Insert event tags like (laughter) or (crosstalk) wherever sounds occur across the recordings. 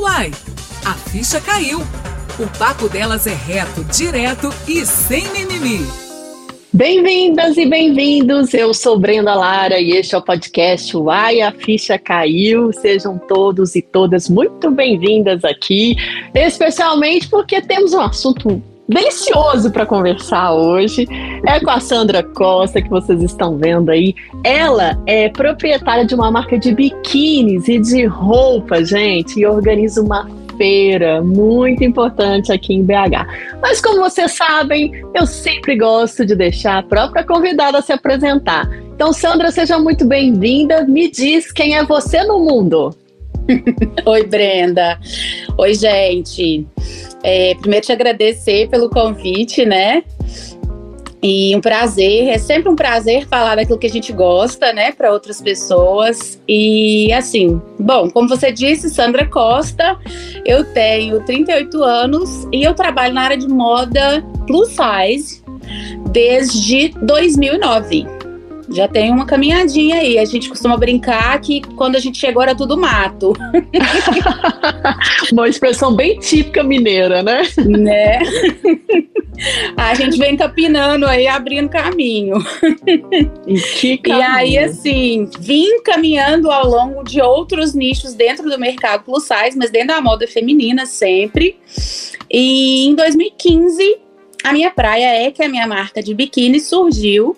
Uai, a ficha caiu. O papo delas é reto, direto e sem mimimi. Bem-vindas e bem-vindos, eu sou Brenda Lara e este é o podcast Uai, a ficha caiu. Sejam todos e todas muito bem-vindas aqui, especialmente porque temos um assunto delicioso para conversar hoje. É com a Sandra Costa, que vocês estão vendo aí. Ela é proprietária de uma marca de biquínis e de roupa, gente, e organiza uma feira muito importante aqui em BH. Mas como vocês sabem, eu sempre gosto de deixar a própria convidada se apresentar. Então, Sandra, seja muito bem-vinda. Me diz quem é você no mundo. (laughs) Oi, Brenda. Oi, gente. É, primeiro te agradecer pelo convite, né? E um prazer, é sempre um prazer falar daquilo que a gente gosta, né, para outras pessoas. E assim, bom, como você disse, Sandra Costa, eu tenho 38 anos e eu trabalho na área de moda plus size desde 2009 já tem uma caminhadinha aí. A gente costuma brincar que quando a gente chegou era tudo mato. (laughs) uma expressão bem típica mineira, né? Né? (laughs) A gente vem capinando aí, abrindo caminho. E, que caminho. e aí, assim, vim caminhando ao longo de outros nichos dentro do mercado plus size, mas dentro da moda feminina sempre. E em 2015, a minha praia é que a minha marca de biquíni surgiu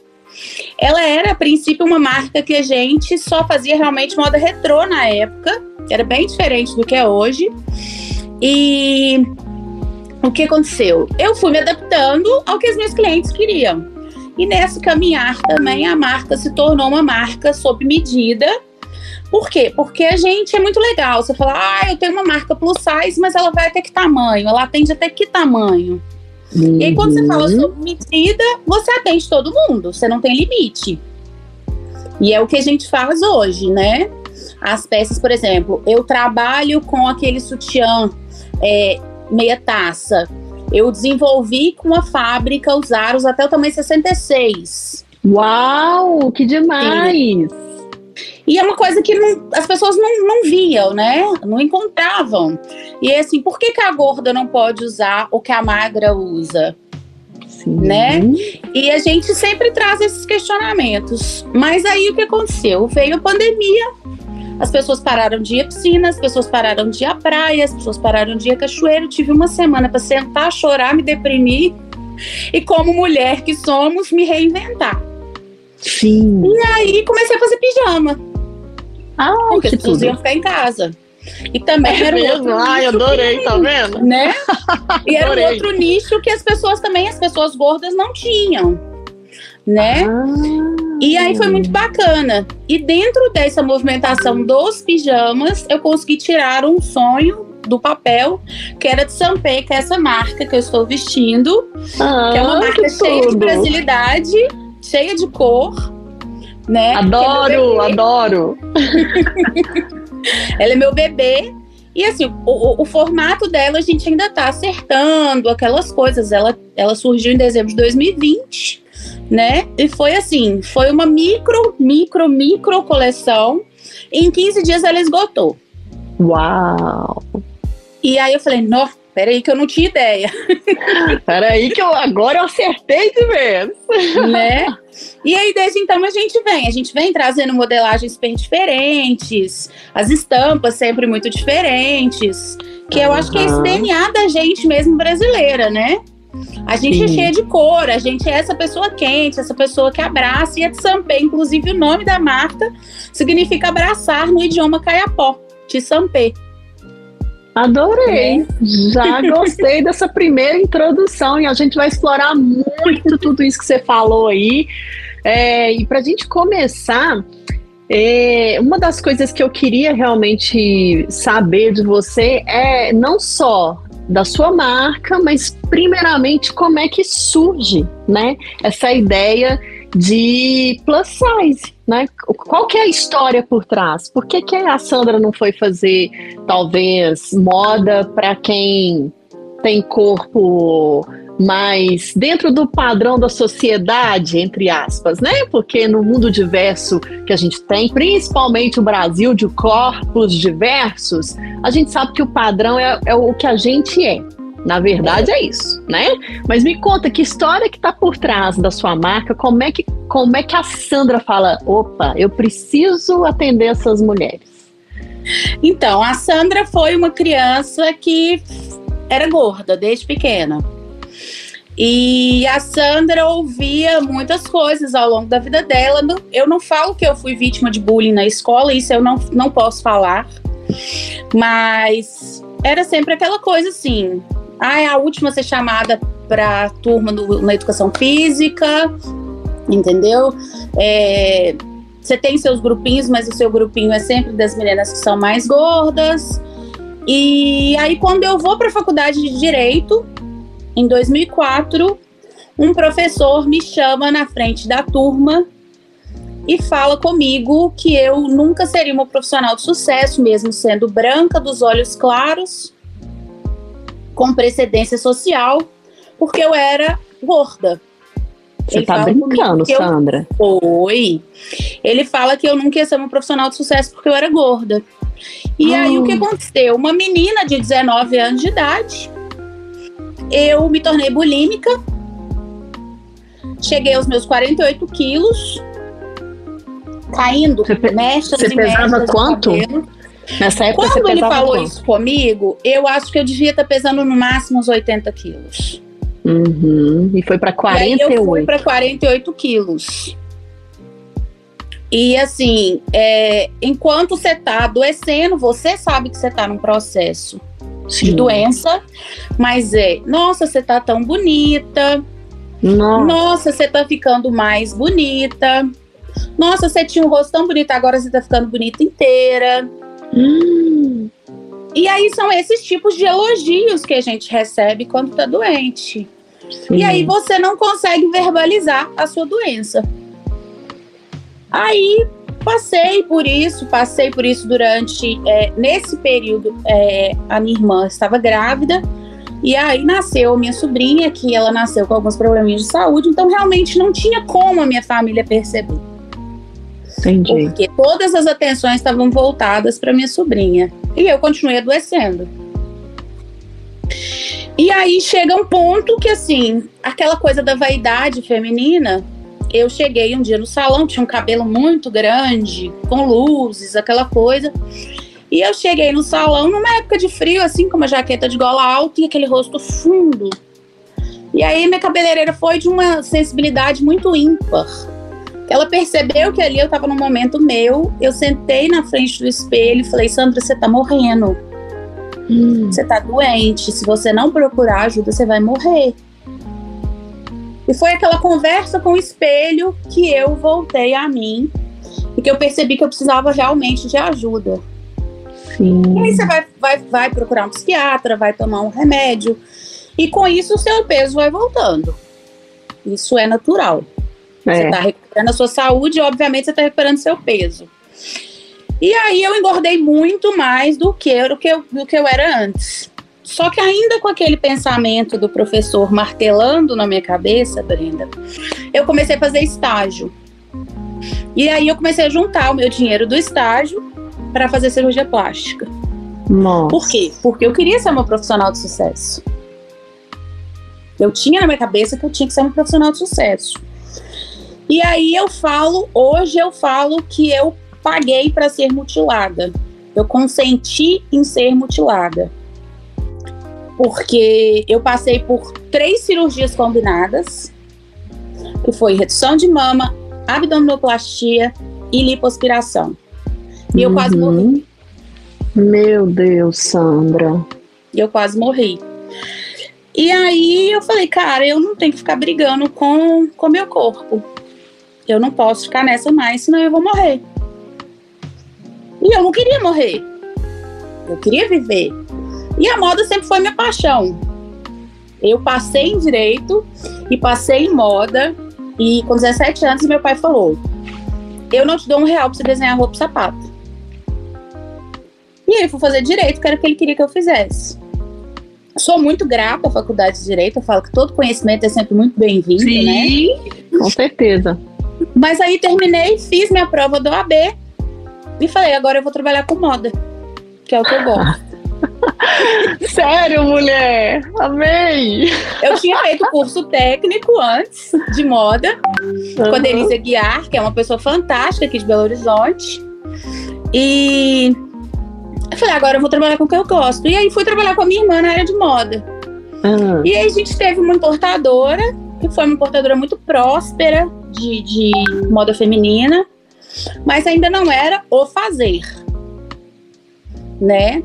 ela era, a princípio, uma marca que a gente só fazia realmente moda retrô na época, que era bem diferente do que é hoje. E o que aconteceu? Eu fui me adaptando ao que os meus clientes queriam. E nessa caminhar também a marca se tornou uma marca sob medida. Por quê? Porque a gente é muito legal. Você fala, ah, eu tenho uma marca plus size, mas ela vai até que tamanho? Ela atende até que tamanho? Uhum. E aí, quando você fala uhum. sobre medida, você atende todo mundo, você não tem limite. E é o que a gente faz hoje, né? As peças, por exemplo, eu trabalho com aquele sutiã é, meia taça. Eu desenvolvi com a fábrica os aros até o tamanho 66. Uau, que demais! Sim. E é uma coisa que não, as pessoas não, não viam, né? Não encontravam. E é assim, por que, que a gorda não pode usar o que a magra usa? Sim. Né? E a gente sempre traz esses questionamentos. Mas aí o que aconteceu? Veio a pandemia, as pessoas pararam de ir à piscina, as pessoas pararam de ir à praia, as pessoas pararam de ir à cachoeira. Eu tive uma semana para sentar, chorar, me deprimir e, como mulher que somos, me reinventar. Sim. E aí comecei a fazer pijama. Ah, porque as pessoas iam ficar em casa. E também é era mesmo? outro Ai, adorei, que, tá vendo? Né? E era um outro nicho que as pessoas também, as pessoas gordas não tinham, né? Ah. E aí foi muito bacana. E dentro dessa movimentação dos pijamas, eu consegui tirar um sonho do papel, que era de Sampé, que é essa marca que eu estou vestindo, ah, que é uma marca cheia de brasilidade, cheia de cor, né? Adoro, é adoro. (laughs) ela é meu bebê. E assim, o, o, o, formato dela a gente ainda tá acertando, aquelas coisas. Ela, ela surgiu em dezembro de 2020, né? E foi assim, foi uma micro, micro, micro coleção. Em 15 dias ela esgotou. Uau! E aí eu falei, nossa, Peraí que eu não tinha ideia. (laughs) Peraí que eu agora eu acertei de vez. Né? E aí, desde então, a gente vem. A gente vem trazendo modelagens bem diferentes, as estampas sempre muito diferentes. Que eu uhum. acho que é esse DNA da gente mesmo brasileira, né? A gente é Sim. é cheia de cor, a gente é essa pessoa quente, essa pessoa que abraça. E a Tsampé, inclusive, o nome da marca significa abraçar no idioma caiapó, Tsampé. Adorei! Né? Já gostei (laughs) dessa primeira introdução e a gente vai explorar muito tudo isso que você falou aí. É, e para a gente começar, é, uma das coisas que eu queria realmente saber de você é não só da sua marca, mas primeiramente como é que surge, né? Essa ideia de plus size, né? Qual que é a história por trás? Por que, que a Sandra não foi fazer, talvez, moda para quem tem corpo mais dentro do padrão da sociedade, entre aspas, né? Porque no mundo diverso que a gente tem, principalmente o Brasil de corpos diversos, a gente sabe que o padrão é, é o que a gente é. Na verdade é isso, né? Mas me conta que história que está por trás da sua marca, como é que como é que a Sandra fala, opa, eu preciso atender essas mulheres? Então, a Sandra foi uma criança que era gorda desde pequena. E a Sandra ouvia muitas coisas ao longo da vida dela. Eu não falo que eu fui vítima de bullying na escola, isso eu não, não posso falar. Mas era sempre aquela coisa assim: ah, é a última a ser chamada para turma na educação física, entendeu? É, você tem seus grupinhos, mas o seu grupinho é sempre das meninas que são mais gordas. E aí, quando eu vou para a faculdade de Direito, em 2004, um professor me chama na frente da turma e fala comigo que eu nunca seria uma profissional de sucesso, mesmo sendo branca, dos olhos claros, com precedência social, porque eu era gorda. Você Ele tá brincando, Sandra? Foi. Ele fala que eu nunca ia ser uma profissional de sucesso porque eu era gorda. E aí o que aconteceu? Uma menina de 19 anos de idade, eu me tornei bulímica, cheguei aos meus 48 quilos, caindo, você, mechas você pesava quanto? Nessa época Quando ele falou isso comigo, eu acho que eu devia estar pesando no máximo uns 80 quilos. Uhum. E foi para 48. E eu fui para 48 quilos. E assim, é, enquanto você tá adoecendo, você sabe que você tá num processo Sim. de doença, mas é, nossa, você tá tão bonita. Nossa. nossa, você tá ficando mais bonita. Nossa, você tinha um rosto tão bonito, agora você tá ficando bonita inteira. Hum. E aí são esses tipos de elogios que a gente recebe quando tá doente. Sim. E aí você não consegue verbalizar a sua doença. Aí passei por isso, passei por isso durante. É, nesse período, é, a minha irmã estava grávida. E aí nasceu minha sobrinha, que ela nasceu com alguns probleminhas de saúde, então realmente não tinha como a minha família perceber. Entendi. Porque todas as atenções estavam voltadas para minha sobrinha. E eu continuei adoecendo. E aí chega um ponto que, assim, aquela coisa da vaidade feminina. Eu cheguei um dia no salão, tinha um cabelo muito grande, com luzes, aquela coisa. E eu cheguei no salão numa época de frio, assim, com uma jaqueta de gola alta e aquele rosto fundo. E aí minha cabeleireira foi de uma sensibilidade muito ímpar. Ela percebeu que ali eu estava num momento meu. Eu sentei na frente do espelho e falei: Sandra, você tá morrendo. Hum. Você tá doente. Se você não procurar ajuda, você vai morrer. E foi aquela conversa com o espelho que eu voltei a mim e que eu percebi que eu precisava realmente de ajuda. Sim. E aí você vai, vai, vai procurar um psiquiatra, vai tomar um remédio. E com isso o seu peso vai voltando. Isso é natural. É. Você está recuperando a sua saúde e, obviamente, você está recuperando seu peso. E aí eu engordei muito mais do que, do que, eu, do que eu era antes. Só que ainda com aquele pensamento do professor martelando na minha cabeça, Brenda, eu comecei a fazer estágio. E aí eu comecei a juntar o meu dinheiro do estágio para fazer cirurgia plástica. Nossa. Por quê? Porque eu queria ser uma profissional de sucesso. Eu tinha na minha cabeça que eu tinha que ser uma profissional de sucesso. E aí eu falo, hoje eu falo que eu paguei para ser mutilada. Eu consenti em ser mutilada. Porque eu passei por três cirurgias combinadas, que foi redução de mama, abdominoplastia e lipoaspiração. E uhum. eu quase morri. Uhum. Meu Deus, Sandra. E eu quase morri. E aí eu falei, cara, eu não tenho que ficar brigando com o meu corpo. Eu não posso ficar nessa mais, senão eu vou morrer. E eu não queria morrer. Eu queria viver. E a moda sempre foi minha paixão. Eu passei em direito e passei em moda. E com 17 anos, meu pai falou: Eu não te dou um real pra você desenhar roupa e sapato. E aí, fui fazer direito, que era o que ele queria que eu fizesse. Sou muito grata à Faculdade de Direito, eu falo que todo conhecimento é sempre muito bem-vindo, né? Sim, com certeza. Mas aí terminei, fiz minha prova do AB e falei, agora eu vou trabalhar com moda, que é o que eu gosto. (laughs) Sério, mulher? Amei! Eu tinha feito curso técnico antes de moda uhum. com a Denise Guiar, que é uma pessoa fantástica aqui de Belo Horizonte. E eu falei, agora eu vou trabalhar com o que eu gosto. E aí fui trabalhar com a minha irmã na área de moda. Uhum. E aí a gente teve uma importadora, que foi uma importadora muito próspera de, de moda feminina, mas ainda não era o fazer, né?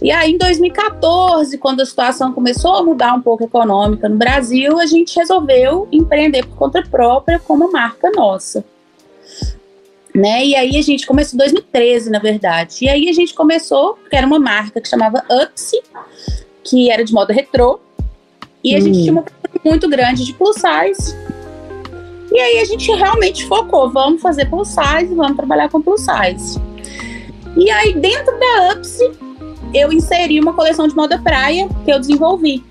E aí, em 2014, quando a situação começou a mudar um pouco econômica no Brasil, a gente resolveu empreender por conta própria como marca nossa. Né? E aí a gente começou em 2013, na verdade. E aí a gente começou, que era uma marca que chamava Upsi, que era de moda retrô. E a hum. gente tinha uma muito grande de plus size. E aí a gente realmente focou, vamos fazer plus size, vamos trabalhar com plus size. E aí dentro da Upsi, eu inseri uma coleção de moda praia que eu desenvolvi.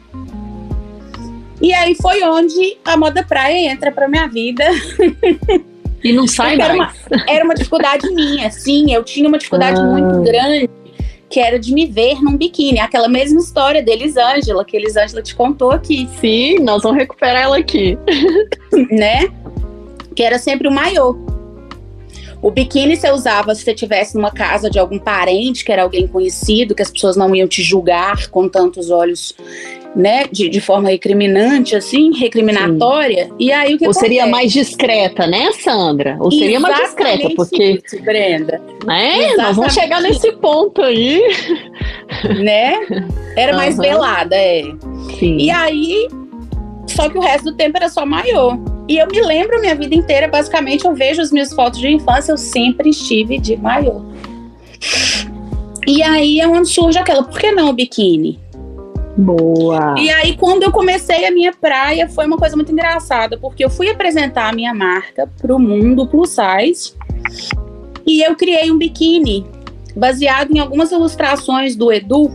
E aí foi onde a moda praia entra para minha vida. E não sai mais. Era uma, era uma dificuldade minha, sim. Eu tinha uma dificuldade ah. muito grande, que era de me ver num biquíni. Aquela mesma história da Elisângela, que a Elisângela te contou aqui. Sim, nós vamos recuperar ela aqui. (laughs) né? Que era sempre o maiô. O biquíni você usava se você estivesse numa casa de algum parente, que era alguém conhecido, que as pessoas não iam te julgar com tantos olhos, né, de, de forma recriminante, assim, recriminatória. Sim. E aí o que Ou acontece? seria mais discreta, né, Sandra? Ou seria mais discreta, porque. Isso, Brenda. Né? Nós vamos chegar nesse ponto aí. Né? Era uhum. mais velada, é. Sim. E aí, só que o resto do tempo era só maior. E eu me lembro minha vida inteira, basicamente, eu vejo as minhas fotos de infância, eu sempre estive de maiô. E aí é onde surge aquela, por que não o biquíni? Boa! E aí, quando eu comecei a minha praia, foi uma coisa muito engraçada, porque eu fui apresentar a minha marca para o mundo plus size e eu criei um biquíni baseado em algumas ilustrações do Edu,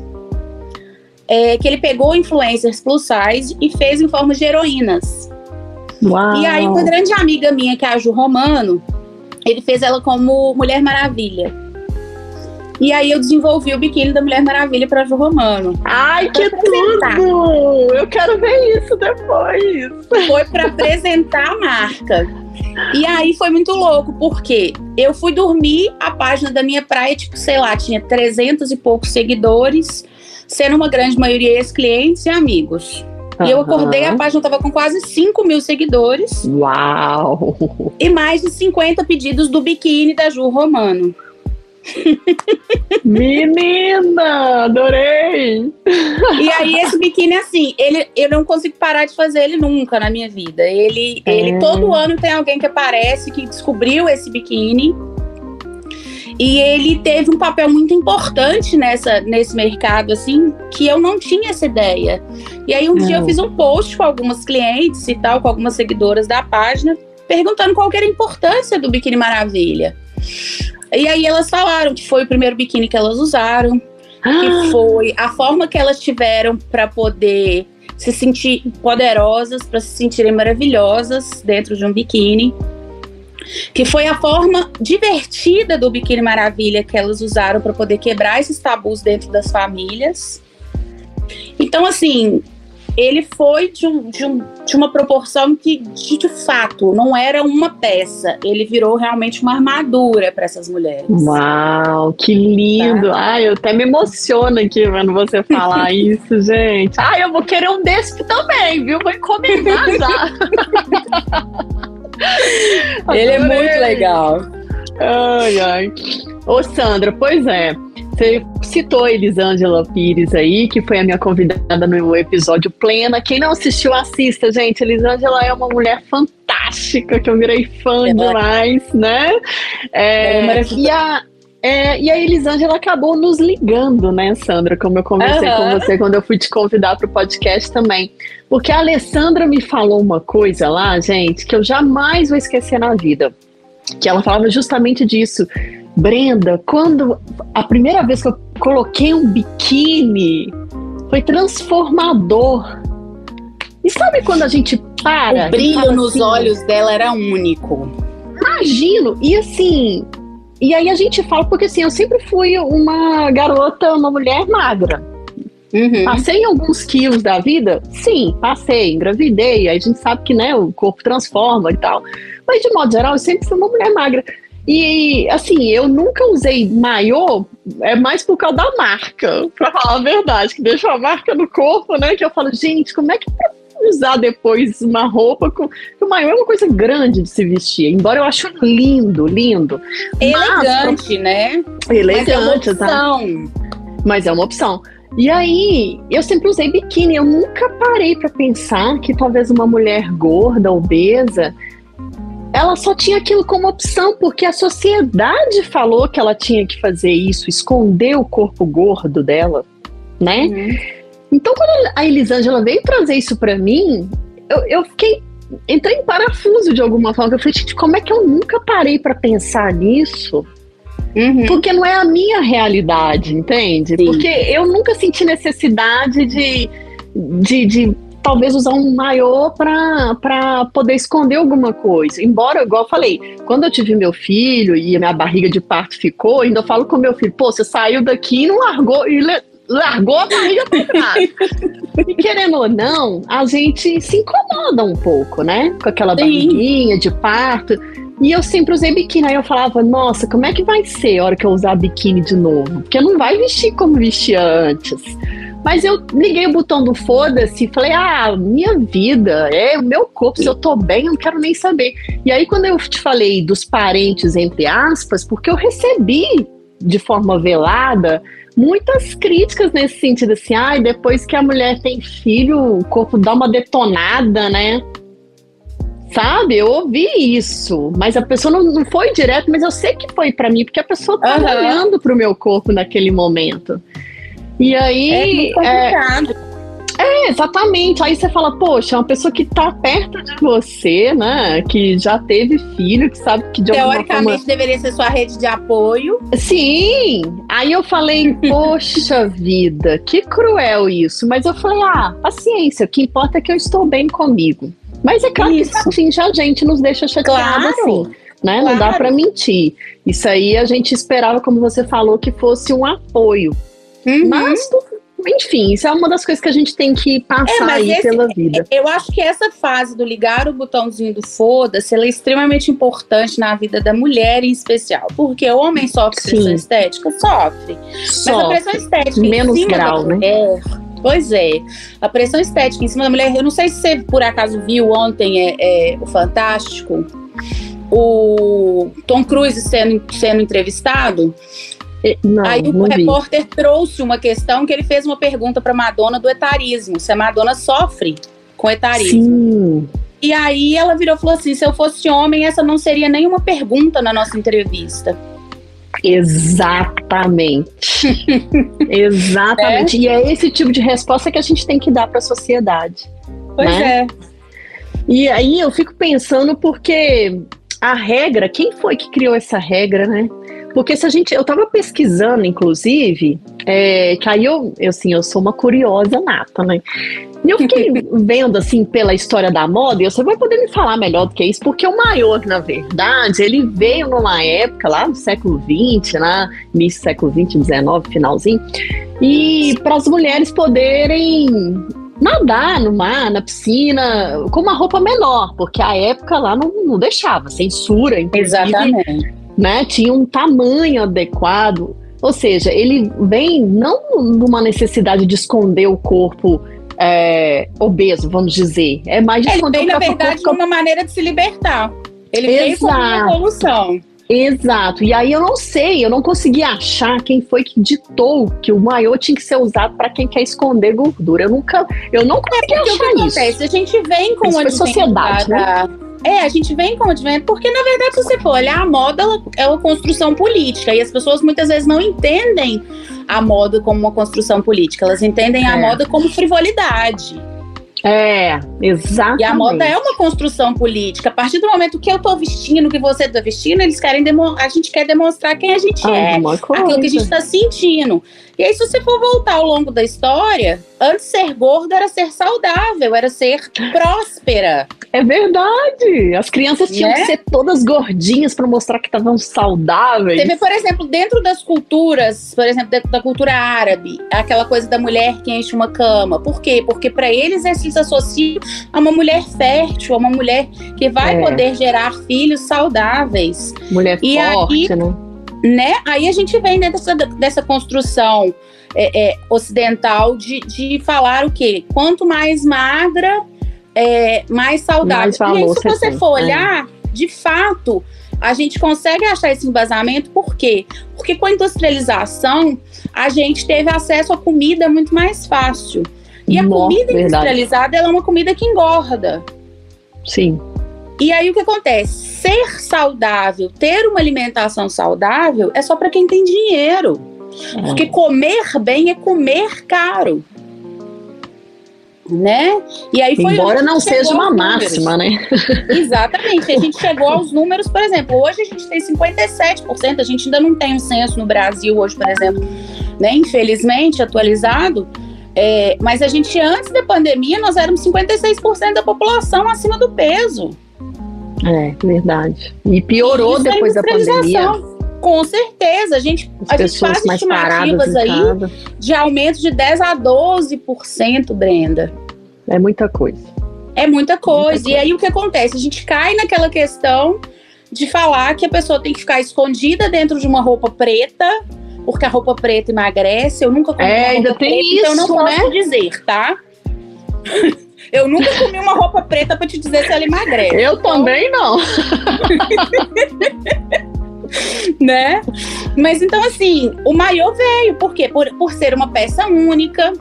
é, que ele pegou influencers plus size e fez em forma de heroínas. Uau. E aí, uma grande amiga minha, que é a Ju Romano, ele fez ela como Mulher Maravilha. E aí eu desenvolvi o biquíni da Mulher Maravilha para Ju Romano. Ai, que tudo! Eu quero ver isso depois. Foi para apresentar a marca. E aí foi muito louco, porque eu fui dormir, a página da minha praia, tipo, sei lá, tinha 300 e poucos seguidores, sendo uma grande maioria ex-clientes e amigos. E eu acordei, a página tava com quase 5 mil seguidores. Uau! E mais de 50 pedidos do biquíni da Ju Romano. (laughs) Menina, adorei! E aí esse biquíni assim, ele eu não consigo parar de fazer ele nunca na minha vida. Ele, é. ele todo ano tem alguém que aparece que descobriu esse biquíni e ele teve um papel muito importante nessa, nesse mercado, assim, que eu não tinha essa ideia. E aí um não. dia eu fiz um post com algumas clientes e tal, com algumas seguidoras da página, perguntando qual era a importância do Biquíni Maravilha. E aí elas falaram que foi o primeiro biquíni que elas usaram, que ah. foi a forma que elas tiveram para poder se sentir poderosas, para se sentirem maravilhosas dentro de um biquíni que foi a forma divertida do Biquíni Maravilha que elas usaram para poder quebrar esses tabus dentro das famílias. Então, assim, ele foi de, um, de, um, de uma proporção que, de, de, fato, não era uma peça. Ele virou realmente uma armadura para essas mulheres. Uau, que lindo! Tá? Ai, eu até me emociono aqui vendo você falar (laughs) isso, gente. Ai, eu vou querer um desse também, viu? Vou encomendar já. (laughs) Ele é muito legal. Ai, ai. Ô, Sandra, pois é. Você citou a Elisângela Pires aí, que foi a minha convidada no episódio Plena. Quem não assistiu, assista, gente. Elisângela é uma mulher fantástica, que eu virei fã é demais, né? É, é e a, é, e a Elisângela acabou nos ligando, né, Sandra? Como eu conversei uhum. com você quando eu fui te convidar para o podcast também. Porque a Alessandra me falou uma coisa lá, gente, que eu jamais vou esquecer na vida. Que ela falava justamente disso. Brenda, quando a primeira vez que eu coloquei um biquíni, foi transformador. E sabe quando a gente para? O brilho nos assim, olhos dela era único. Imagino. E assim, e aí a gente fala, porque assim, eu sempre fui uma garota, uma mulher magra. Uhum. Passei alguns quilos da vida? Sim, passei, engravidei. Aí a gente sabe que né, o corpo transforma e tal. Mas de modo geral, eu sempre fui uma mulher magra. E assim, eu nunca usei maiô, é mais por causa da marca, (laughs) pra falar a verdade, que deixa a marca no corpo, né? Que eu falo, gente, como é que usar depois uma roupa com. O maiô é uma coisa grande de se vestir, embora eu acho lindo, lindo. Elegante, Mas, né? Elegante, Mas é uma opção. Mas é uma opção. E aí, eu sempre usei biquíni, eu nunca parei para pensar que talvez uma mulher gorda, obesa, ela só tinha aquilo como opção porque a sociedade falou que ela tinha que fazer isso, esconder o corpo gordo dela, né? Uhum. Então, quando a Elisângela veio trazer isso para mim, eu, eu fiquei entrei em parafuso de alguma forma. Eu falei, gente, como é que eu nunca parei para pensar nisso? Uhum. Porque não é a minha realidade, entende? Sim. Porque eu nunca senti necessidade de, de, de talvez usar um maiô para poder esconder alguma coisa. Embora, igual eu falei, quando eu tive meu filho e a minha barriga de parto ficou, ainda falo com meu filho, pô, você saiu daqui e não largou, e largou a barriga trás. (laughs) e querendo ou não, a gente se incomoda um pouco, né? Com aquela Sim. barriguinha de parto. E eu sempre usei biquíni. Aí eu falava, nossa, como é que vai ser a hora que eu usar biquíni de novo? Porque não vai vestir como vestia antes. Mas eu liguei o botão do foda-se e falei: ah, minha vida, é o meu corpo, se eu tô bem, eu não quero nem saber. E aí, quando eu te falei dos parentes, entre aspas, porque eu recebi de forma velada muitas críticas nesse sentido, assim, ai, ah, depois que a mulher tem filho, o corpo dá uma detonada, né? Sabe? Eu ouvi isso, mas a pessoa não, não foi direto, mas eu sei que foi para mim, porque a pessoa tá uhum. olhando pro meu corpo naquele momento. E aí. É, é, exatamente. Aí você fala, poxa, é uma pessoa que tá perto de você, né? Que já teve filho, que sabe que de alguma Teoricamente deveria ser sua rede de apoio. Sim. Aí eu falei, (laughs) poxa vida, que cruel isso. Mas eu falei, ah, paciência, o que importa é que eu estou bem comigo. Mas é claro isso. que assim, já a gente nos deixa chateado claro. assim. Né? Claro. Não dá para mentir. Isso aí a gente esperava, como você falou, que fosse um apoio. Uhum. Mas, enfim, isso é uma das coisas que a gente tem que passar é, aí esse, pela vida. Eu acho que essa fase do ligar o botãozinho do foda-se, ela é extremamente importante na vida da mulher em especial. Porque o homem sofre Sim. pressão estética? Sofre. Sofre. Mas a pressão estética Menos em cima grau, da mulher, né? Pois é, a pressão estética em cima da mulher. Eu não sei se você por acaso viu ontem é, é o Fantástico, o Tom Cruise sendo, sendo entrevistado. Não, Aí o repórter vi. trouxe uma questão que ele fez uma pergunta para Madonna do etarismo, se a Madonna sofre com etarismo. Sim. E aí ela virou e falou assim: se eu fosse homem, essa não seria nenhuma pergunta na nossa entrevista. Exatamente. (laughs) Exatamente. É? E é esse tipo de resposta que a gente tem que dar para a sociedade. Pois né? é. E aí eu fico pensando porque a regra, quem foi que criou essa regra, né? Porque se a gente. Eu estava pesquisando, inclusive, é, que aí eu, eu, assim, eu sou uma curiosa nata, né? E eu fiquei (laughs) vendo, assim, pela história da moda, e você vai poder me falar melhor do que isso, porque o maior, na verdade, ele veio numa época lá do século XX, lá, início do século XX, XIX, finalzinho, e para as mulheres poderem nadar no mar, na piscina, com uma roupa menor, porque a época lá não, não deixava, censura, inclusive. Exatamente né? Tinha um tamanho adequado. Ou seja, ele vem não numa necessidade de esconder o corpo é, obeso, vamos dizer. É mais de Ele vem, na verdade, corpo... uma maneira de se libertar. Ele veio como uma evolução. Exato. E aí eu não sei, eu não consegui achar quem foi que ditou que o maiô tinha que ser usado para quem quer esconder gordura. Eu nunca, eu não consegui é achar o isso. Acontece? A gente vem com uma sociedade, né? É, a gente vem com o advento, porque na verdade, se você for olhar, a moda é uma construção política e as pessoas muitas vezes não entendem a moda como uma construção política, elas entendem é. a moda como frivolidade. É, exatamente. E a moda é uma construção política. A partir do momento que eu tô vestindo, que você tá vestindo, eles querem a gente quer demonstrar quem a gente ah, é, aquilo que a gente tá sentindo. E aí, se você for voltar ao longo da história, antes ser gorda era ser saudável, era ser próspera. É verdade. As crianças tinham que né? ser todas gordinhas para mostrar que estavam saudáveis. Teve, por exemplo, dentro das culturas, por exemplo, dentro da cultura árabe, aquela coisa da mulher que enche uma cama. Por quê? Porque para eles eles associam a uma mulher fértil, a uma mulher que vai é. poder gerar filhos saudáveis. Mulher e forte, aí, né? né? Aí a gente vem dessa, dessa construção é, é, ocidental de, de falar o quê? Quanto mais magra, é, mais saudável. Mais e aí, se você for é. olhar, de fato, a gente consegue achar esse embasamento, por quê? Porque com a industrialização, a gente teve acesso a comida muito mais fácil. E a Nossa, comida industrializada é uma comida que engorda. Sim. E aí o que acontece? Ser saudável, ter uma alimentação saudável é só para quem tem dinheiro. É. Porque comer bem é comer caro. Né? E aí foi Embora não seja uma máxima, né? (laughs) Exatamente. A gente chegou aos números, por exemplo, hoje a gente tem 57%, a gente ainda não tem um censo no Brasil hoje, por exemplo, né? Infelizmente, atualizado. É, mas a gente, antes da pandemia, nós éramos 56% da população acima do peso. É, verdade. E piorou e depois da pandemia. Com certeza, a gente, a gente faz estimativas aí de aumento de 10 a 12%, Brenda. É muita coisa. É muita coisa. muita coisa. E aí o que acontece? A gente cai naquela questão de falar que a pessoa tem que ficar escondida dentro de uma roupa preta, porque a roupa preta emagrece. Eu nunca comi é, ainda tem preta, isso, então eu não né? posso dizer, tá? (laughs) Eu nunca comi uma roupa preta para te dizer se ela emagrece. Eu então... também não. (laughs) né? Mas então, assim, o maiô veio, por quê? Por, por ser uma peça única.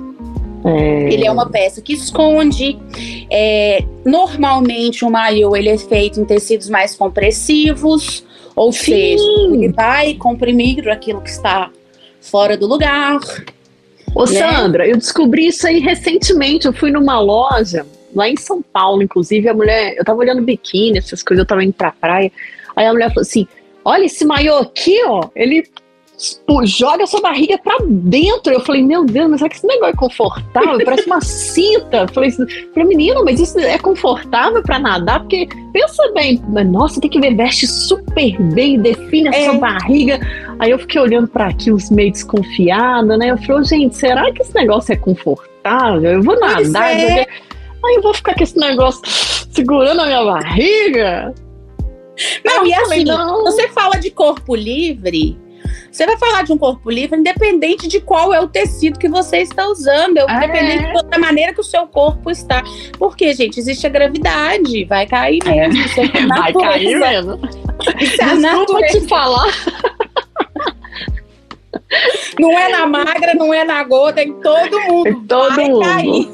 É. Ele é uma peça que esconde. É, normalmente, o maiô ele é feito em tecidos mais compressivos, ou Sim. seja, ele vai comprimir aquilo que está fora do lugar. Ô, né? Sandra, eu descobri isso aí recentemente. Eu fui numa loja, lá em São Paulo, inclusive, a mulher, eu tava olhando biquíni, essas coisas, eu tava indo pra praia. Aí a mulher falou assim: olha esse maiô aqui, ó, ele joga sua barriga para dentro. Eu falei, meu Deus, mas será que esse negócio é confortável? (laughs) Parece uma cinta. Eu falei, falei, menino, mas isso é confortável para nadar? Porque pensa bem, nossa, tem que ver, veste super bem, define a é. sua barriga. Aí eu fiquei olhando para aqui, os meio desconfiada, né? Eu falei, gente, será que esse negócio é confortável? Eu vou nadar. É. Aí eu vou ficar com esse negócio segurando a minha barriga. Não, e assim, não. você fala de corpo livre, você vai falar de um corpo livre, independente de qual é o tecido que você está usando, é. independente da maneira que o seu corpo está. Porque, gente, existe a gravidade, vai cair mesmo. É vai cair mesmo. Isso é (laughs) Desculpa te falar. Não é na magra, não é na gorda, é em todo mundo. Em todo vai mundo. Cair.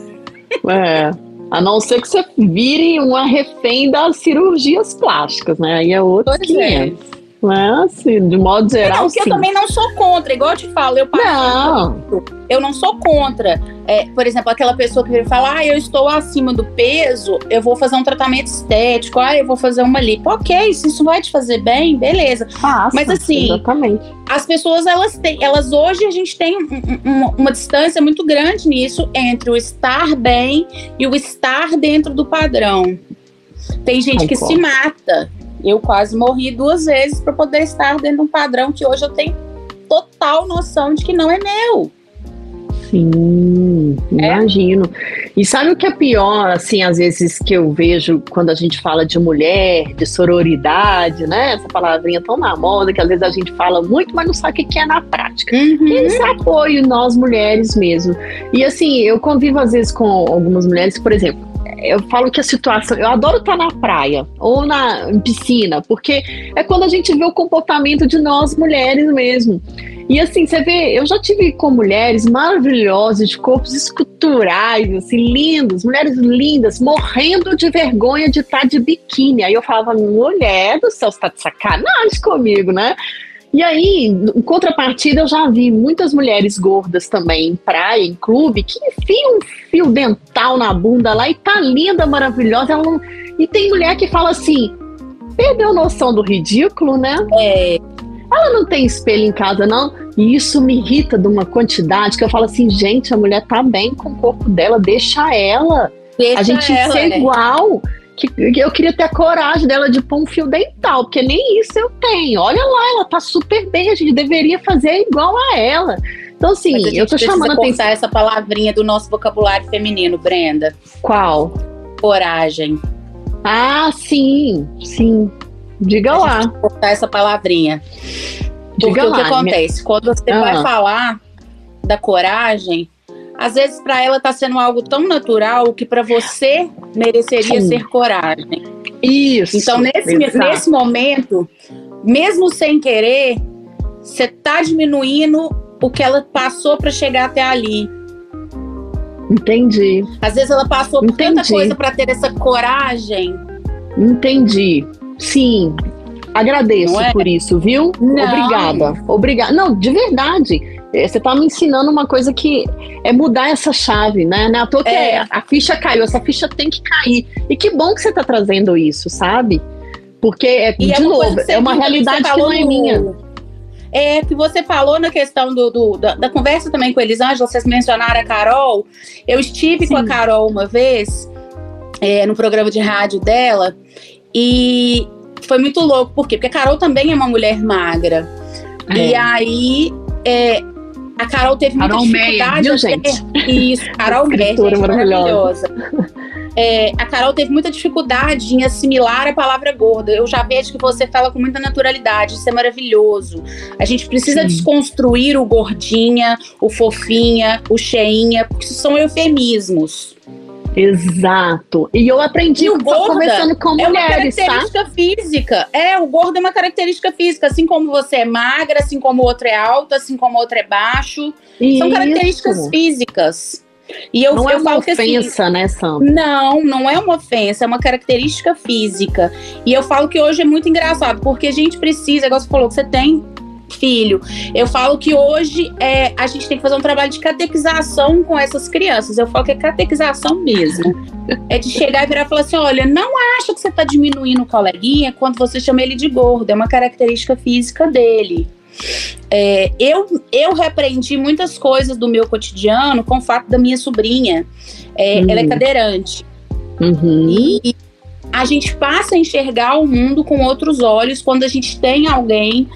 É. A não ser que você vire uma refém das cirurgias plásticas, né? Aí é outro pois 500. É. Mas, assim, de modo geral, não, sim. eu também não sou contra, igual eu te falo, eu não. eu não sou contra. É, por exemplo, aquela pessoa que fala, ah, eu estou acima do peso, eu vou fazer um tratamento estético, ah, eu vou fazer uma lipo. Ok, se isso vai te fazer bem, beleza. Faça, Mas assim, exatamente. as pessoas, elas têm, elas hoje a gente tem um, um, uma distância muito grande nisso entre o estar bem e o estar dentro do padrão. Tem gente que se mata eu quase morri duas vezes para poder estar dentro de um padrão que hoje eu tenho total noção de que não é meu. Sim, é? imagino. E sabe o que é pior, assim, às vezes que eu vejo quando a gente fala de mulher, de sororidade, né? Essa palavrinha tão na moda que às vezes a gente fala muito, mas não sabe o que é na prática. Uhum. Esse apoio nós mulheres mesmo. E assim, eu convivo às vezes com algumas mulheres, por exemplo, eu falo que a situação. Eu adoro estar na praia ou na piscina, porque é quando a gente vê o comportamento de nós mulheres mesmo. E assim, você vê, eu já tive com mulheres maravilhosas, de corpos esculturais, assim, lindos, mulheres lindas, morrendo de vergonha de estar de biquíni. Aí eu falava, mulher do céu, você tá de sacanagem comigo, né? E aí, em contrapartida, eu já vi muitas mulheres gordas também em praia, em clube, que enfiam um fio dental na bunda lá e tá linda, maravilhosa. Ela não... E tem mulher que fala assim: perdeu noção do ridículo, né? É. Ela não tem espelho em casa, não. E isso me irrita de uma quantidade que eu falo assim, gente, a mulher tá bem com o corpo dela, deixa ela. Deixa a gente ela, ser né? igual. Que, eu queria ter a coragem dela de pôr um fio dental, porque nem isso eu tenho. Olha lá, ela tá super bem, a gente deveria fazer igual a ela. Então, assim, eu tô chamando a atenção. essa palavrinha do nosso vocabulário feminino, Brenda. Qual? Coragem. Ah, sim, sim. Diga A lá. cortar essa palavrinha. Porque Diga o que lá. acontece? Quando você Ah. vai falar da coragem, às vezes para ela tá sendo algo tão natural que para você mereceria Sim. ser coragem. Isso. Então, nesse, exato. nesse momento, mesmo sem querer, você tá diminuindo o que ela passou para chegar até ali. Entendi, Às vezes ela passou por tanta Entendi. coisa para ter essa coragem. entendi. Sim. Agradeço é? por isso, viu? Não. Obrigada. Obrigada. Não, de verdade. Você tá me ensinando uma coisa que é mudar essa chave, né? Não é à toa que É. a- a ficha caiu, essa ficha tem que cair. E que bom que você tá trazendo isso, sabe? Porque, é, E de é uma coisa novo, que é uma que realidade que falou não é no- minha. É que você falou na questão do, do- da, da conversa também com a Elisângela, vocês mencionaram a Carol. Eu estive com a Sim. Carol uma vez é, no programa de rádio dela e foi muito louco. Por quê? Porque a Carol também é uma mulher magra. E É. aí é, a Carol teve muita Carol dificuldade. viu, até- gente? Isso, Carol maravilhosa. maravilhosa. É, a Carol teve muita dificuldade em assimilar a palavra gorda. Eu já vejo que você fala com muita naturalidade, isso é maravilhoso. A gente precisa Sim. desconstruir o gordinha, o fofinha, o cheinha, porque isso são eufemismos. Exato. E eu aprendi E o gorda conversando com É uma mulheres, tá? característica física. É, o gordo é uma característica física. Assim como você é magra, assim como o outro é alto, assim como o outro é baixo. São características Isso. físicas. E eu, Não é eu uma falo que assim, ofensa, né, Sandra? Não, não é uma ofensa, é uma característica física. E eu falo que hoje é muito engraçado, porque a gente precisa, igual você falou, que você tem filho. Eu falo que hoje é, a gente tem que fazer um trabalho de catequização com essas crianças. Eu falo que é catequização mesmo. É de chegar e virar e falar assim: olha, não acha que você está diminuindo o coleguinha quando você chama ele de gordo. É uma característica física dele. É, eu, eu repreendi muitas coisas do meu cotidiano com o fato da minha sobrinha. É, Uhum. Ela é cadeirante. Uhum. E a gente passa a enxergar o mundo com outros olhos quando a gente tem alguém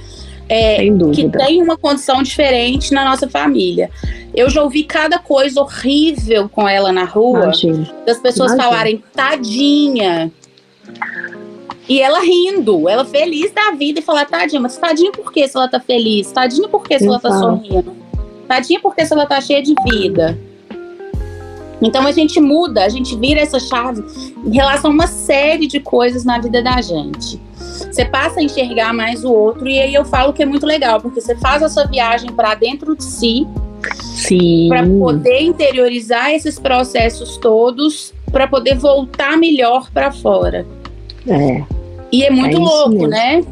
é, que tem uma condição diferente na nossa família. Eu já ouvi cada coisa horrível com ela na rua, Imagina. das pessoas Imagina. falarem, tadinha. E ela rindo, ela feliz da vida e falar, tadinha, mas tadinha por que se ela tá feliz? Tadinha por que se ela tá sorrindo? Tadinha por que se ela tá cheia de vida? Então a gente muda, a gente vira essa chave em relação a uma série de coisas na vida da gente. Você passa a enxergar mais o outro e aí eu falo que é muito legal, porque você faz essa viagem para dentro de si, Sim. para poder interiorizar esses processos todos, para poder voltar melhor para fora. É, E é muito É louco, né?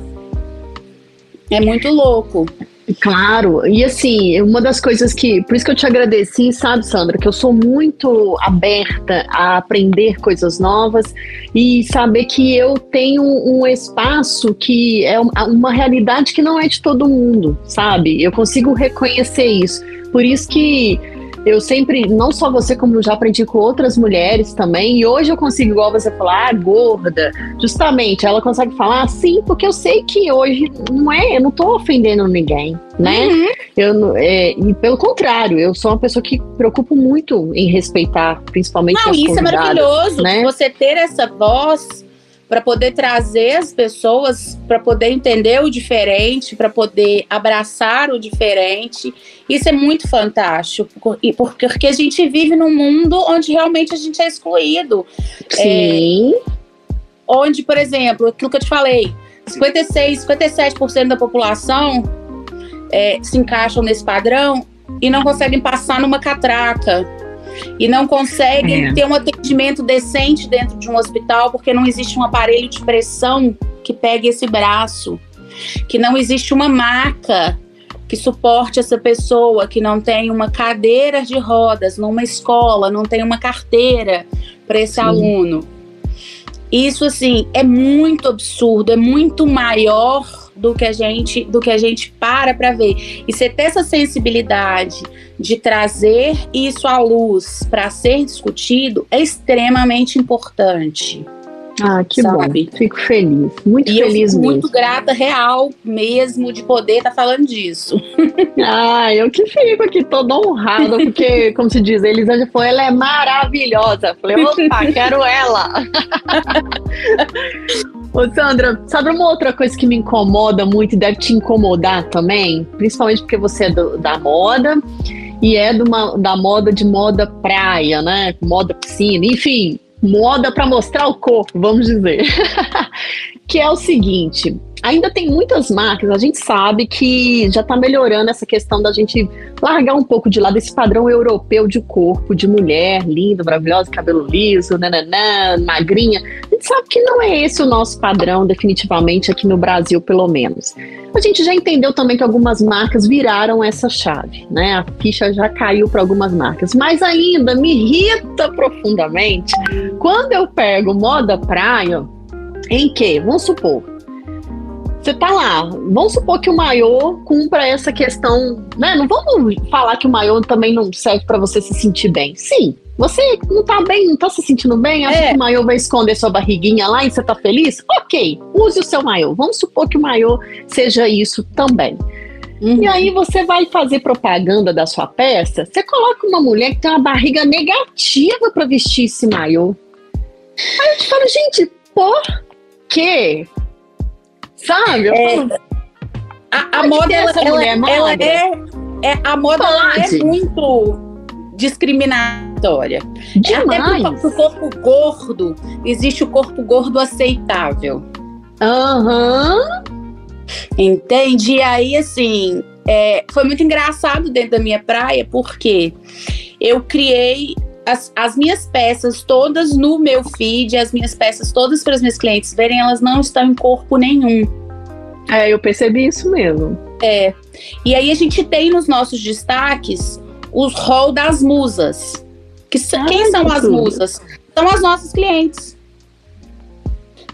É muito louco. Claro. E assim, uma das coisas que. Por isso que eu te agradeci, sabe, Sandra, que eu sou muito aberta a aprender coisas novas e saber que eu tenho um espaço que é um- uma realidade que não é de todo mundo, sabe? Eu consigo reconhecer isso. Por isso que eu sempre, não só você, como eu já aprendi com outras mulheres também, e hoje eu consigo, igual você falar, ah, gorda, justamente, ela consegue falar assim, porque eu sei que hoje não é, eu não tô ofendendo ninguém, né? Uhum. Eu, é, e pelo contrário, eu sou uma pessoa que preocupo muito em respeitar, principalmente Não, as isso é maravilhoso. né? Você ter essa voz para poder trazer as pessoas, para poder entender o diferente, para poder abraçar o diferente. Isso é muito fantástico. Porque a gente vive num mundo onde realmente a gente é excluído. Sim, Onde, por exemplo, aquilo que eu te falei, 56, 57% da população é, se encaixam nesse padrão e não conseguem passar numa catraca. E não conseguem É. ter um atendimento decente dentro de um hospital porque não existe um aparelho de pressão que pegue esse braço. Que não existe uma maca que suporte essa pessoa que não tem uma cadeira de rodas numa escola, não tem uma carteira para esse Sim. aluno. Isso assim é muito absurdo, é muito maior do que a gente do que a gente para para ver. E você ter essa sensibilidade de trazer isso à luz para ser discutido é extremamente importante. Ah, que sabe? bom. Fico feliz. Muito e feliz eu fico muito grata, real mesmo, de poder estar tá falando disso. (laughs) Ah, eu que fico aqui toda honrada, porque, como se diz, a Elisângela falou, ela é maravilhosa. falei, opa, quero ela. (laughs) Ô, Sandra, sabe uma outra coisa que me incomoda muito e deve te incomodar também? Principalmente porque você é do, da moda e é uma, da moda de moda praia, né? Moda piscina, enfim, moda para mostrar o corpo, vamos dizer. (laughs) que é o seguinte: ainda tem muitas marcas, a gente sabe que já está melhorando essa questão da gente largar um pouco de lado esse padrão europeu de corpo, de mulher linda, maravilhosa, cabelo liso, nananã, magrinha. A gente sabe que não é esse o nosso padrão, definitivamente, aqui no Brasil, pelo menos. A gente já entendeu também que algumas marcas viraram essa chave, né? A ficha já caiu para algumas marcas, mas ainda me irrita profundamente quando eu pego moda praia, em que, vamos supor, você tá lá, vamos supor que o maiô cumpra essa questão, né? Não vamos falar que o maiô também não serve para você se sentir bem. Sim, você não tá bem, não tá se sentindo bem, acha é. que o maiô vai esconder sua barriguinha lá e você tá feliz? Ok, use o seu maiô. Vamos supor que o maiô seja isso também. Uhum. E aí você vai fazer propaganda da sua peça, você coloca uma mulher que tem uma barriga negativa para vestir esse maiô. Aí eu te falo, gente, por quê? Sabe? É, a, a moda, ela, ela, ela, é, é, a moda é muito discriminatória. Demais. Até pro, pro corpo gordo, existe o corpo gordo aceitável. Aham. Uhum. Entende? E aí, assim, é, foi muito engraçado dentro da minha praia, porque eu criei as, as, minhas peças todas no meu feed, as minhas peças todas para os meus clientes verem, elas não estão em corpo nenhum. É, eu percebi isso mesmo. É. E aí a gente tem nos nossos destaques os rol das musas. Que, ah, quem são as musas? São as nossas clientes.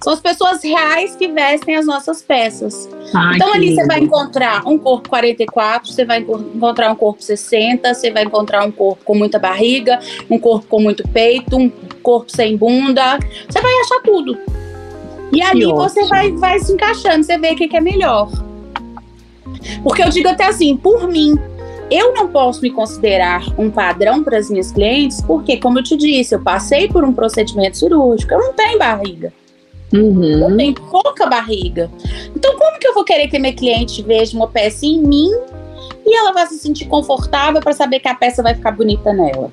São as pessoas reais que vestem as nossas peças. Ai, então ali lindo. você vai encontrar um corpo 44, você vai encontrar um corpo 60, você vai encontrar um corpo com muita barriga, um corpo com muito peito, um corpo sem bunda. Você vai achar tudo. E ali você vai, vai se encaixando, você vê o que, que é melhor. Porque eu digo até assim, por mim, eu não posso me considerar um padrão para as minhas clientes, porque, como eu te disse, eu passei por um procedimento cirúrgico, eu não tenho barriga. Uhum. Eu tenho pouca barriga. Então, como que eu vou querer que minha cliente veja uma peça em mim e ela vai se sentir confortável para saber que a peça vai ficar bonita nela?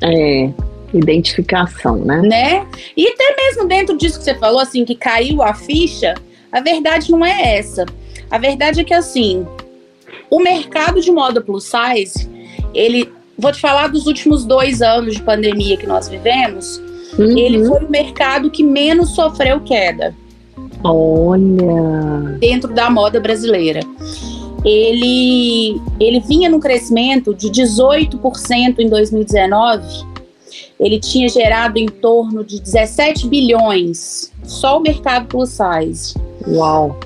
É, identificação, né? Né? E até mesmo dentro disso que você falou, assim, que caiu a ficha, a verdade não é essa. A verdade é que, assim, o mercado de moda plus size, ele. Vou te falar dos últimos dois anos de pandemia que nós vivemos Uhum. Ele foi o mercado que menos sofreu queda. Olha! Dentro da moda brasileira. Ele, ele vinha num crescimento de 18% em 2019. Ele tinha gerado em torno de 17 bilhões, só o mercado plus size. Uau!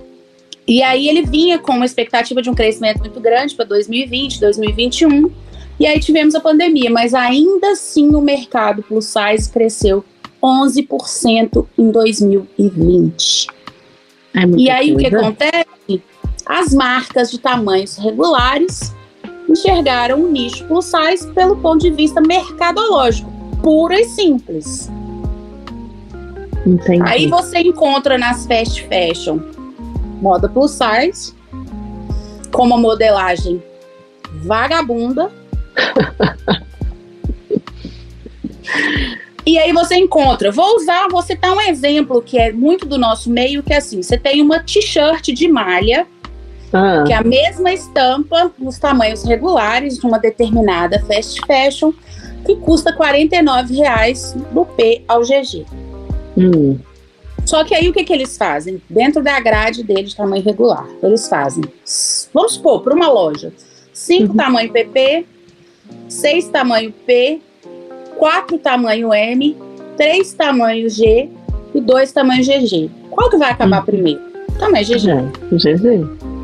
E aí ele vinha com uma expectativa de um crescimento muito grande para 2020, 2021 e aí tivemos a pandemia, mas ainda assim o mercado plus size cresceu 11% em 2020. É e aí coisa. o que acontece? As marcas de tamanhos regulares enxergaram o nicho plus size pelo ponto de vista mercadológico, puro e simples. Entendi. Aí você encontra nas fast fashion moda plus size, com uma modelagem vagabunda, (laughs) e aí você encontra, vou usar, vou citar um exemplo que é muito do nosso meio, que é assim, você tem uma t-shirt de malha, ah. que é a mesma estampa, nos tamanhos regulares, de uma determinada fast fashion, que custa R$ reais do P ao GG. Hum. Só que aí o que, que eles fazem? Dentro da grade deles de tamanho regular, eles fazem, vamos supor, para uma loja, 5 uhum. tamanho PP, 6 tamanho P, 4 tamanho M, 3 tamanho G e 2 tamanho GG. Qual que vai acabar uhum. primeiro? Tamanho GG. É, GG.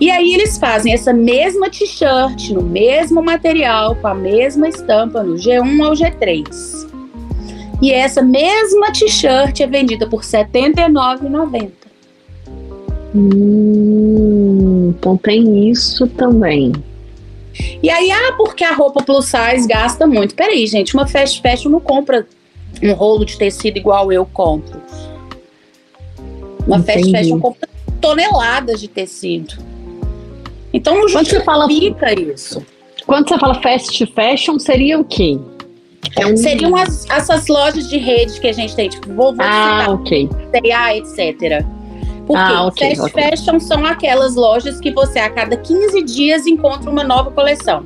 E aí eles fazem essa mesma t-shirt, no mesmo material, com a mesma estampa, no G1 ao G3. E essa mesma t-shirt é vendida por R$ 79,90. Hum, então tem isso também. E aí, ah, porque a roupa plus size gasta muito. Peraí, gente, uma fast fashion não compra um rolo de tecido igual eu compro. Uma Entendi. fast fashion compra toneladas de tecido. Então não justifica fala, isso. Quando você fala fast fashion, seria o quê? É um... Seriam as, essas lojas de rede que a gente tem, tipo, vou, vou ah, citar, ok. C&A, etc. Porque ah, okay, fast okay. fashion são aquelas lojas que você a cada 15 dias encontra uma nova coleção.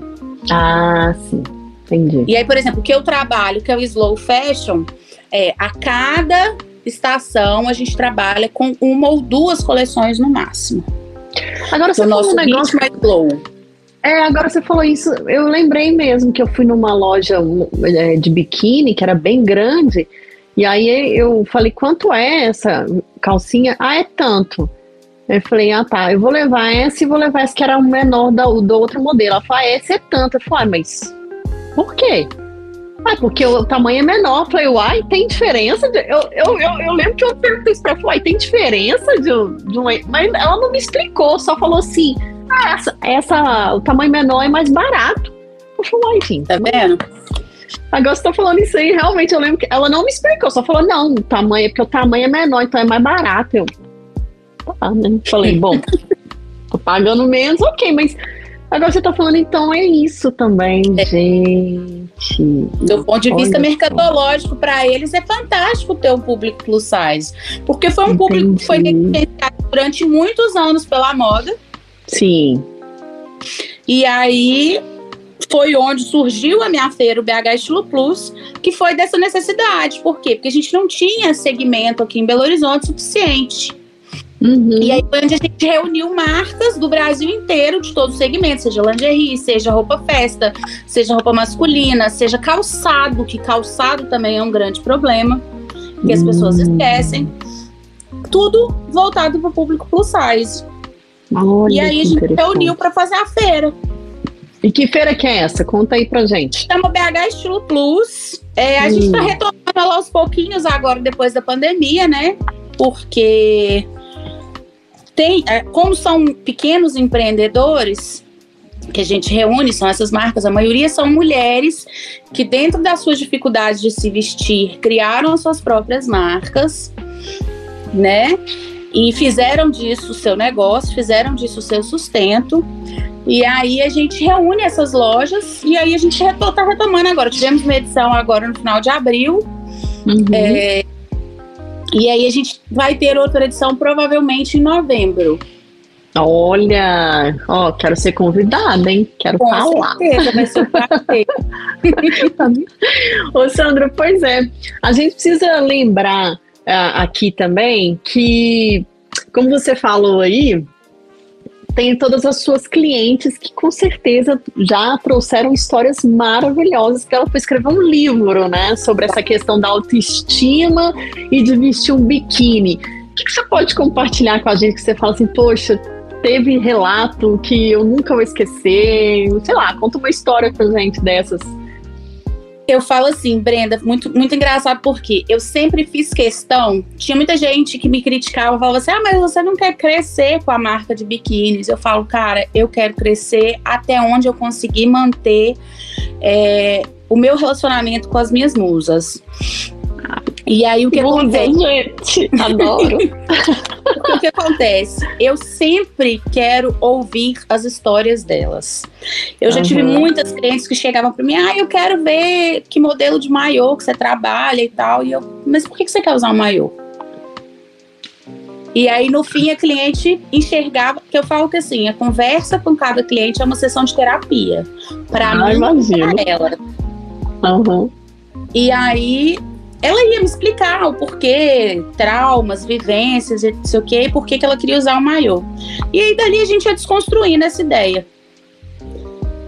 Ah, sim. Entendi. E aí, por exemplo, o que eu trabalho, que é o slow fashion, é a cada estação a gente trabalha com uma ou duas coleções no máximo. Agora você falou um negócio mais slow. É, agora você falou isso, eu lembrei mesmo que eu fui numa loja é, de biquíni que era bem grande, e aí eu falei, quanto é essa calcinha? Ah, é tanto. Eu falei, ah tá, eu vou levar essa e vou levar essa que era o menor do, do outro modelo. Ela falou, ah, essa é tanto. Eu falei, ah, mas por quê? Ah, porque o tamanho é menor. Eu falei, uai, tem diferença? Eu, eu, eu, eu, lembro que eu perguntei isso pra ela, uai, tem diferença de, de uma... Mas ela não me explicou, só falou assim, ah, essa, essa, o tamanho menor é mais barato. Eu falei, uai, gente. Tá vendo? Agora você tá falando isso aí, realmente, eu lembro que ela não me explicou, só falou, não, o tamanho, é porque o tamanho é menor, então é mais barato. Eu, tá, né? Falei, bom, (laughs) tô pagando menos, ok, mas Agora você está falando, então é isso também, é. gente. Do ponto de vista mercadológico, para eles é fantástico ter um público plus size. Porque foi um Entendi. público que foi negligenciado durante muitos anos pela moda. Sim. E aí foi onde surgiu a minha feira, o BH Estilo Plus, que foi dessa necessidade. Por quê? Porque a gente não tinha segmento aqui em Belo Horizonte suficiente. Uhum. E aí foi onde a gente reuniu marcas do Brasil inteiro, de todos os segmentos, seja lingerie, seja roupa festa, seja roupa masculina, seja calçado, que calçado também é um grande problema, que as pessoas uhum. esquecem. Tudo voltado para o público plus size. Olha, e aí a gente reuniu para fazer a feira. E que feira que é essa? Conta aí pra gente. Chama BH Estilo Plus. É, a hum. gente tá retomando ela aos pouquinhos agora, depois da pandemia, né? Porque tem, é, como são pequenos empreendedores que a gente reúne, são essas marcas, a maioria são mulheres que, dentro das suas dificuldades de se vestir, criaram as suas próprias marcas, né? E fizeram disso o seu negócio, fizeram disso o seu sustento. E aí a gente reúne essas lojas e aí a gente está retomando agora. Tivemos uma edição agora no final de abril. Uhum. É, e aí a gente vai ter outra edição provavelmente em novembro. Olha, ó, quero ser convidada, hein? Quero Com falar. Certeza, vai ser (laughs) Ô, Sandro, pois é. A gente precisa lembrar uh, aqui também que, como você falou aí, tem todas as suas clientes que com certeza já trouxeram histórias maravilhosas, que ela foi escrever um livro, né, sobre essa questão da autoestima e de vestir um biquíni. O que, você pode compartilhar com a gente que você fala assim, poxa, teve relato que eu nunca vou esquecer, sei lá, conta uma história pra gente dessas eu falo assim, Brenda, muito, muito engraçado porque eu sempre fiz questão. Tinha muita gente que me criticava, falava assim: ah, mas você não quer crescer com a marca de biquínis. Eu falo, cara, eu quero crescer até onde eu conseguir manter é, o meu relacionamento com as minhas musas. E aí o que Muda, acontece? gente, adoro. (laughs) o que acontece? Eu sempre quero ouvir as histórias delas. Eu já tive muitas clientes que chegavam para mim, ah, eu quero ver que modelo de maiô que você trabalha e tal. E eu, mas por que você quer usar um maiô? E aí, no fim, a cliente enxergava, porque eu falo que assim, a conversa com cada cliente é uma sessão de terapia. Para ah, mim, para ela. Uhum. E aí, ela ia me explicar o porquê, traumas, vivências, não sei o quê, por que ela queria usar o maiô. E aí dali a gente ia desconstruindo essa ideia.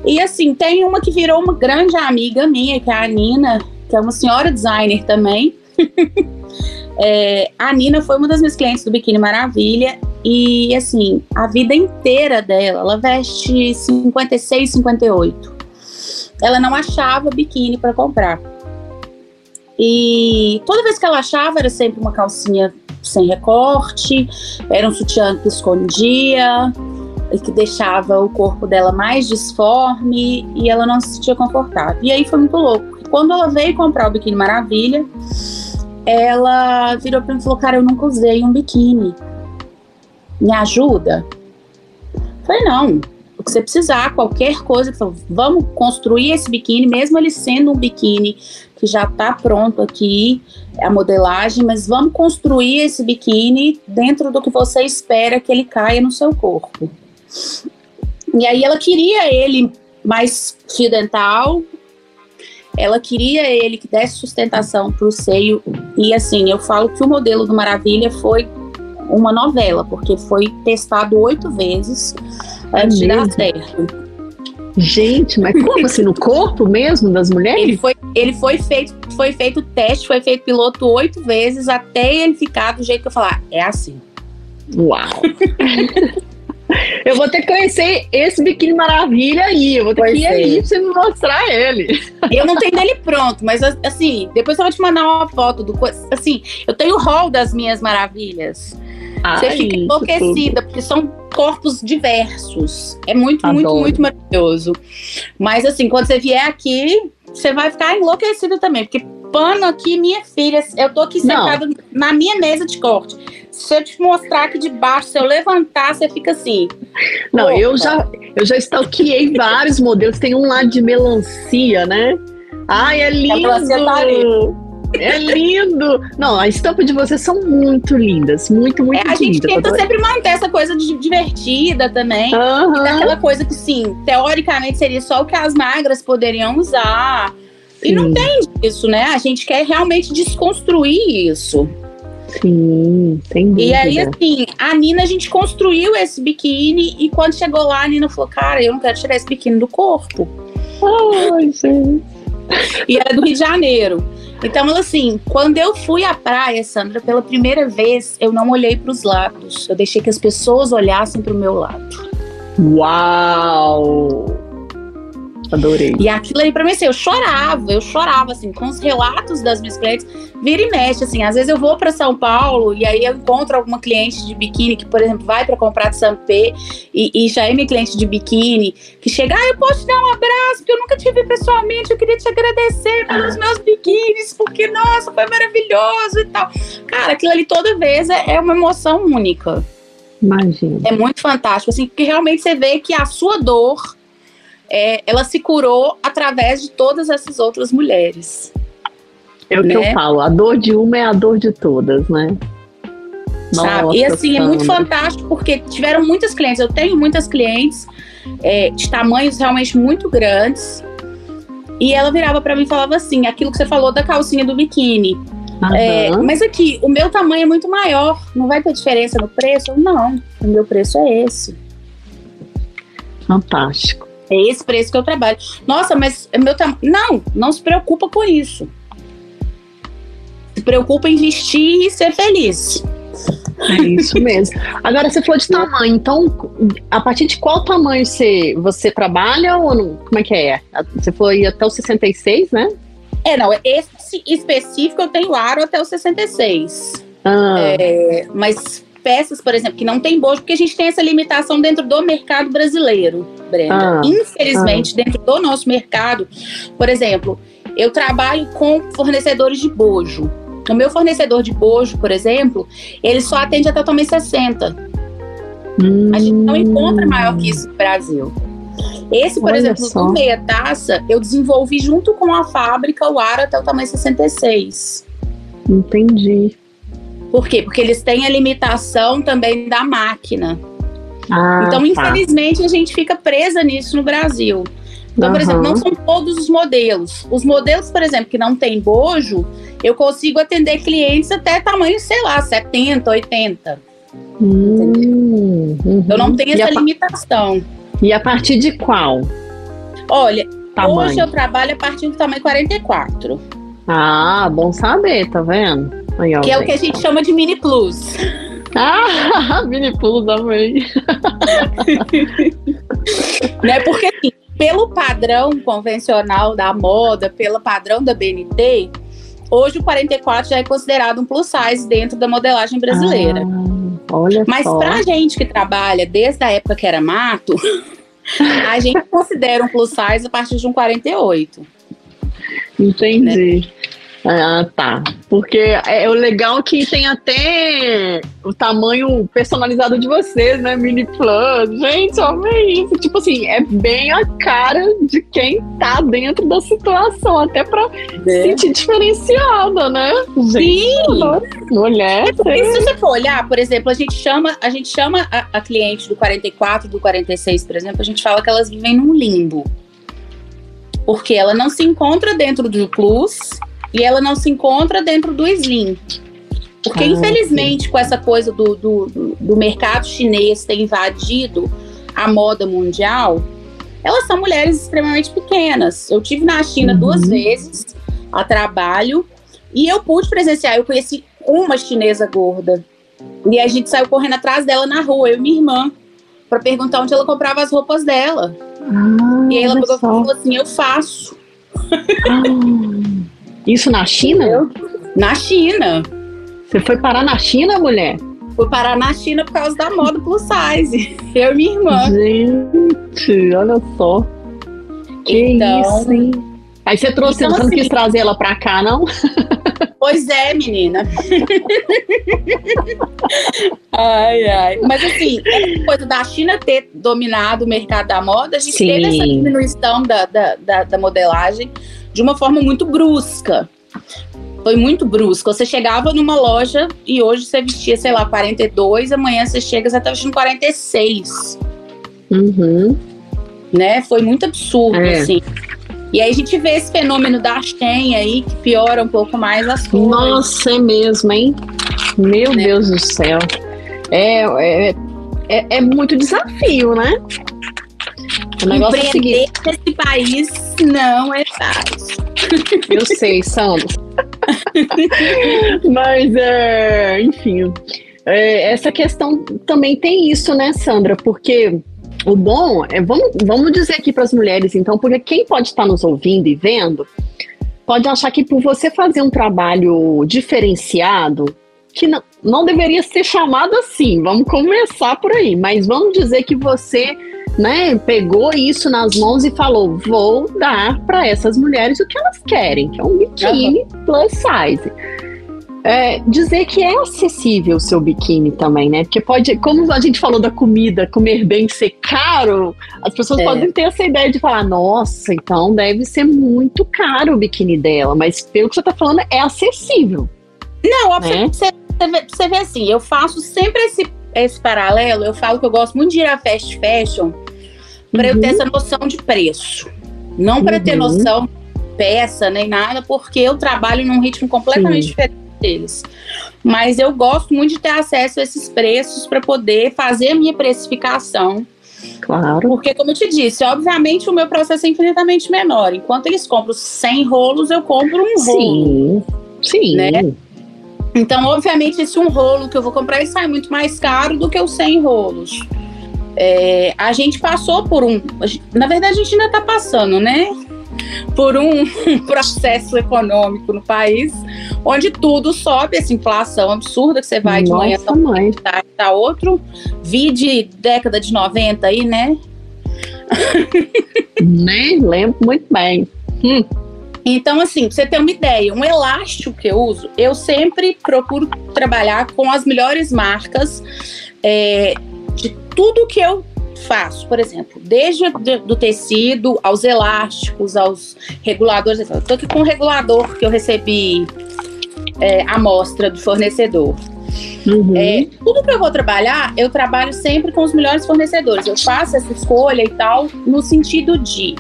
E assim, tem uma que virou uma grande amiga minha, que é a Nina, que é uma senhora designer também. (laughs) é, a Nina foi uma das minhas clientes do Biquíni Maravilha. E assim, a vida inteira dela, ela veste 56, 58. Ela não achava biquíni para comprar. E toda vez que ela achava, era sempre uma calcinha sem recorte, era um sutiã que escondia, e que deixava o corpo dela mais disforme e ela não se sentia confortável. E aí foi muito louco. Quando ela veio comprar o biquíni Maravilha, ela virou para mim e falou: Cara, eu nunca usei um biquíni. Me ajuda? Eu falei: Não, o que você precisar, qualquer coisa, vamos construir esse biquíni, mesmo ele sendo um biquíni que já está pronto aqui, a modelagem, mas vamos construir esse biquíni dentro do que você espera que ele caia no seu corpo. E aí ela queria ele mais fio dental, ela queria ele que desse sustentação para o seio. E assim, eu falo que o modelo do Maravilha foi uma novela, porque foi testado oito vezes antes de dar certo. Gente, mas como assim? No corpo mesmo das mulheres? Ele foi, ele foi feito, foi feito teste, foi feito piloto oito vezes até ele ficar do jeito que eu falar. É assim. Uau! (laughs) Eu vou ter que conhecer esse biquíni maravilha aí. Eu vou ter pois que ir é. aí pra você me mostrar ele. Eu não tenho ele pronto, mas assim, depois eu vou te mandar uma foto do. Assim, eu tenho o hall das minhas maravilhas. Ai, você fica enlouquecida, porque são corpos diversos. É muito, Adoro. muito, muito maravilhoso. Mas assim, quando você vier aqui, você vai ficar enlouquecida também, porque pano aqui, minha filha, eu tô aqui sentada na minha mesa de corte. Se eu te mostrar aqui de baixo, se eu levantar, você fica assim. Não, Opa. eu já eu já stalkeei vários modelos. Tem um lá de melancia, né? Ai, é lindo! É lindo! Não, a estampa de vocês são muito lindas, muito, muito é, A gente tenta sempre manter essa coisa de divertida também. Uhum. Aquela coisa que, sim, teoricamente seria só o que as magras poderiam usar. Sim. E não tem isso, né? A gente quer realmente desconstruir isso. Sim, dúvida. E aí, assim, a Nina, a gente construiu esse biquíni e quando chegou lá, a Nina falou, cara, eu não quero tirar esse biquíni do corpo. Ai, gente. (laughs) E era do Rio de Janeiro. Então, assim, quando eu fui à praia, Sandra, pela primeira vez, eu não olhei para os lados. Eu deixei que as pessoas olhassem para o meu lado. Uau! Adorei. E aquilo aí pra mim, assim, eu chorava, eu chorava, assim, com os relatos das minhas clientes, vira e mexe, assim, às vezes eu vou para São Paulo e aí eu encontro alguma cliente de biquíni que, por exemplo, vai para comprar de Sampé e, e já é minha cliente de biquíni, que chega, ah, eu posso te dar um abraço, porque eu nunca te vi pessoalmente, eu queria te agradecer pelos meus biquínis, porque, nossa, foi maravilhoso e tal. Cara, aquilo ali toda vez é, é uma emoção única. Imagina. É muito fantástico, assim, porque realmente você vê que a sua dor é, ela se curou através de todas essas outras mulheres. É o né? que eu né? falo, a dor de uma é a dor de todas, né? Nossa, e assim, é muito fantástico porque tiveram muitas clientes, eu tenho muitas clientes é, de tamanhos realmente muito grandes. E ela virava para mim e falava assim: aquilo que você falou da calcinha do biquíni. É, mas aqui, o meu tamanho é muito maior, não vai ter diferença no preço? Não, o meu preço é esse. Fantástico. É esse preço que eu trabalho. Nossa, mas meu tamanho. Não, não se preocupa com isso. Se preocupa em vestir e ser feliz. É isso mesmo. Agora, você falou de tamanho, então, a partir de qual tamanho você, você trabalha ou não? Como é que é? Você foi até o 66, né? É, não, esse específico eu tenho aro até o 66. Ah. É, mas peças, por exemplo, que não tem bojo, porque a gente tem essa limitação dentro do mercado brasileiro, Brenda. Ah, Infelizmente, ah. dentro do nosso mercado, por exemplo, eu trabalho com fornecedores de bojo. O meu fornecedor de bojo, por exemplo, ele só atende até o tamanho 60. Hum. A gente não encontra maior que isso no Brasil. Esse, por Olha exemplo, só. do meia taça, eu desenvolvi junto com a fábrica o aro até o tamanho 66. Entendi. Por quê? Porque eles têm a limitação também da máquina. Ah, então, tá. infelizmente, a gente fica presa nisso no Brasil. Então, por exemplo, não são todos os modelos. Os modelos, por exemplo, que não tem bojo, eu consigo atender clientes até tamanho, sei lá, 70, 80. Hum, uhum. Eu não tenho essa limitação. E a partir de qual? Olha, tamanho? hoje eu trabalho a partir do tamanho 44. Ah, bom saber, tá vendo? Que é o que a gente chama de mini plus. Ah, (laughs) mini plus também. (laughs) né? Porque assim, pelo padrão convencional da moda, pelo padrão da BNT, hoje o 44 já é considerado um plus size dentro da modelagem brasileira. Ah, olha Mas só. pra gente que trabalha desde a época que era mato, (laughs) a gente considera um plus size a partir de um 48. Entendi. Né? Ah, tá. Porque é, é o legal que tem até o tamanho personalizado de vocês, né? Mini Plus. Gente, olha isso. Tipo assim, é bem a cara de quem tá dentro da situação, até pra é. se sentir diferenciada, né? Sim! mulher. É se você for olhar, por exemplo, a gente chama, a, gente chama a, a cliente do 44, do 46, por exemplo, a gente fala que elas vivem num limbo. Porque ela não se encontra dentro do Plus e ela não se encontra dentro do Slim. Porque, ah, infelizmente, sim. com essa coisa do, do, do mercado chinês ter invadido a moda mundial, elas são mulheres extremamente pequenas. Eu tive na China uhum. duas vezes a trabalho e eu pude presenciar. Eu conheci uma chinesa gorda e a gente saiu correndo atrás dela na rua, eu e minha irmã, para perguntar onde ela comprava as roupas dela. Ah, e aí ela pegou e falou assim: Eu faço. Ah. Isso na China? Na China. Você foi parar na China, mulher? Fui parar na China por causa da moda plus size. (laughs) Eu e minha irmã. Gente, olha só. Que então, isso, hein? Aí você trouxe, então, você não assim, quis trazer ela pra cá, não? (laughs) Pois é, menina. ai, ai. Mas assim, coisa da China ter dominado o mercado da moda, a gente Sim. teve essa diminuição da, da, da, da modelagem de uma forma muito brusca. Foi muito brusco. Você chegava numa loja e hoje você vestia, sei lá, 42, amanhã você chega, você tá vestindo 46. Uhum. Né? Foi muito absurdo, é. assim. E aí a gente vê esse fenômeno da Shein aí, que piora um pouco mais as coisas. Nossa, é mesmo, hein? Meu né? Deus do céu. É, é, é, é muito desafio, né? O negócio é seguinte. nesse país não é fácil. Eu sei, Sandro. (laughs) Mas, é, enfim, é, essa questão também tem isso, né, Sandra? Porque o bom é, vamos, vamos dizer aqui para as mulheres, então, porque quem pode estar nos ouvindo e vendo pode achar que por você fazer um trabalho diferenciado, que não, não deveria ser chamado assim, vamos começar por aí, mas vamos dizer que você né, pegou isso nas mãos e falou: vou dar para essas mulheres o que elas querem, que é um biquíni uhum. plus size. É, dizer que é acessível o seu biquíni também, né? Porque pode, como a gente falou da comida, comer bem ser caro, as pessoas é. podem ter essa ideia de falar, nossa, então deve ser muito caro o biquíni dela, mas pelo que você está falando, é acessível. Não, né? você, você vê assim, eu faço sempre esse, esse paralelo, eu falo que eu gosto muito de ir a fast fashion, para uhum. eu ter uhum. essa noção de preço. Não para uhum. ter noção peça nem nada, porque eu trabalho num ritmo completamente Sim. diferente deles. Mas eu gosto muito de ter acesso a esses preços para poder fazer a minha precificação. Claro. Porque, como eu te disse, obviamente o meu processo é infinitamente menor. Enquanto eles compram 100 rolos, eu compro um rolo. Sim. Sim. Né? Então, obviamente, esse um rolo que eu vou comprar sai muito mais caro do que os 100 rolos. É, a gente passou por um. Na verdade, a gente ainda está passando, né? Por um (laughs) processo econômico no país, onde tudo sobe, essa inflação absurda que você vai Nossa, de manhã tá, mãe. Tá, tá outro. Vi de década de 90 aí, né? (laughs) Nem lembro muito bem. Hum. Então, assim, pra você ter uma ideia, um elástico que eu uso, eu sempre procuro trabalhar com as melhores marcas. É, de tudo que eu faço, por exemplo, desde do tecido aos elásticos, aos reguladores. Eu tô aqui com um regulador que eu recebi é, amostra do fornecedor. Uhum. É, tudo que eu vou trabalhar, eu trabalho sempre com os melhores fornecedores. Eu faço essa escolha e tal, no sentido de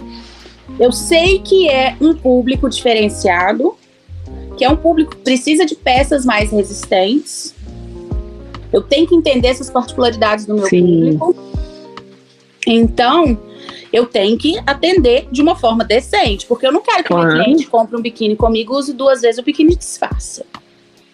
Eu sei que é um público diferenciado, que é um público que precisa de peças mais resistentes. Eu tenho que entender essas particularidades do meu Sim. público. Então, eu tenho que atender de uma forma decente, porque eu não quero que o meu cliente compre um biquíni comigo, use duas vezes o biquíni desfaça.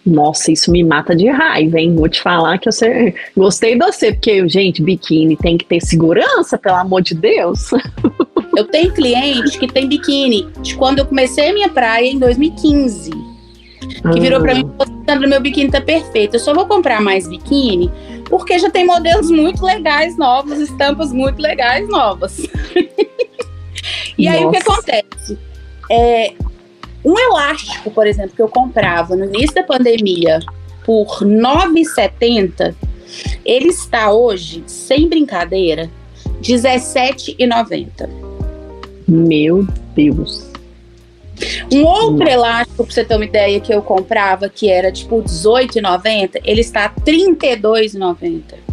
Nossa, isso me mata de raiva, hein? Vou te falar que eu sei, gostei de você, porque, gente, biquíni tem que ter segurança, pelo amor de Deus. (laughs) Eu tenho cliente que tem biquíni de quando eu comecei a minha praia em 2015. Que virou pra mim, ah. Sandra, meu biquíni tá perfeito. Eu só vou comprar mais biquíni porque já tem modelos muito legais novos, estampas muito legais novas. (laughs) e aí o que acontece? É, um elástico, por exemplo, que eu comprava no início da pandemia por R$ 9,70, ele está hoje, sem brincadeira, R$ 17,90. Meu Deus. Um outro elástico, pra você ter uma ideia, que eu comprava, que era tipo R$18,90, ele está R$32,90.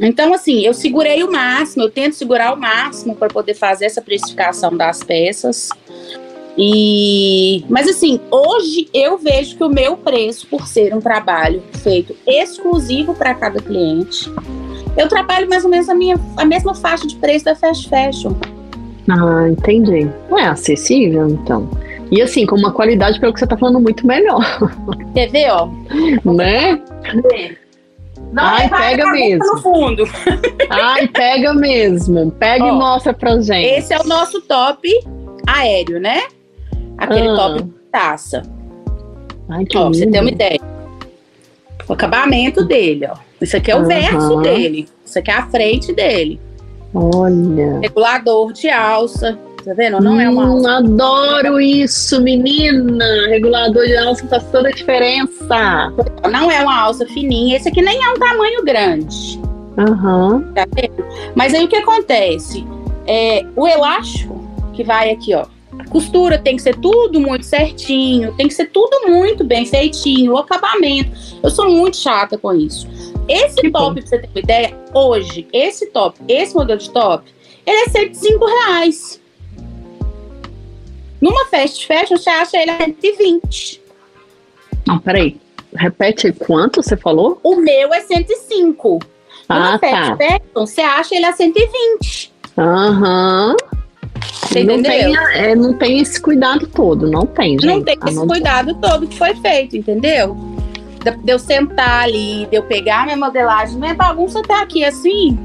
Então, assim, eu segurei o máximo, eu tento segurar o máximo para poder fazer essa precificação das peças. E, mas assim, hoje eu vejo que o meu preço, por ser um trabalho feito exclusivo para cada cliente, eu trabalho mais ou menos a, minha, a mesma faixa de preço da fast fashion. Ah, entendi. Não é acessível, então. E assim, com uma qualidade, pelo que você tá falando, muito melhor. (laughs) Quer ver, ó? Né? Não, Ai, pega mesmo. No fundo. Ai, pega mesmo. Pega ó, e mostra pra gente. Esse é o nosso top aéreo, né? Aquele ah. top taça. Ai, que ó, pra você ter uma ideia. O acabamento dele, ó. Isso aqui é o uhum. verso dele. Isso aqui é a frente dele. Olha. Regulador de alça. Tá vendo? Não hum, é uma hum, alça. Adoro isso, menina. Regulador de alça faz toda a diferença. Não é uma alça fininha. Esse aqui nem é um tamanho grande. Uhum. Tá vendo? Mas aí o que acontece? É, o elástico que vai aqui, ó. A costura tem que ser tudo muito certinho, tem que ser tudo muito bem feitinho, o acabamento. Eu sou muito chata com isso. Esse que top, bom. pra você ter uma ideia, hoje, esse top, esse modelo de top, ele é 105 reais. Numa fast fashion, você acha ele a 120. Não, peraí. Repete quanto você falou? O meu é 105. Numa ah, fast tá. fashion, você acha ele a 120. Aham. Uhum. Você não Tem, é, não tem esse cuidado todo, não tem, gente. Não tem esse cuidado todo que foi feito, entendeu? De eu sentar ali, de eu pegar minha modelagem, não é bagunça até aqui assim,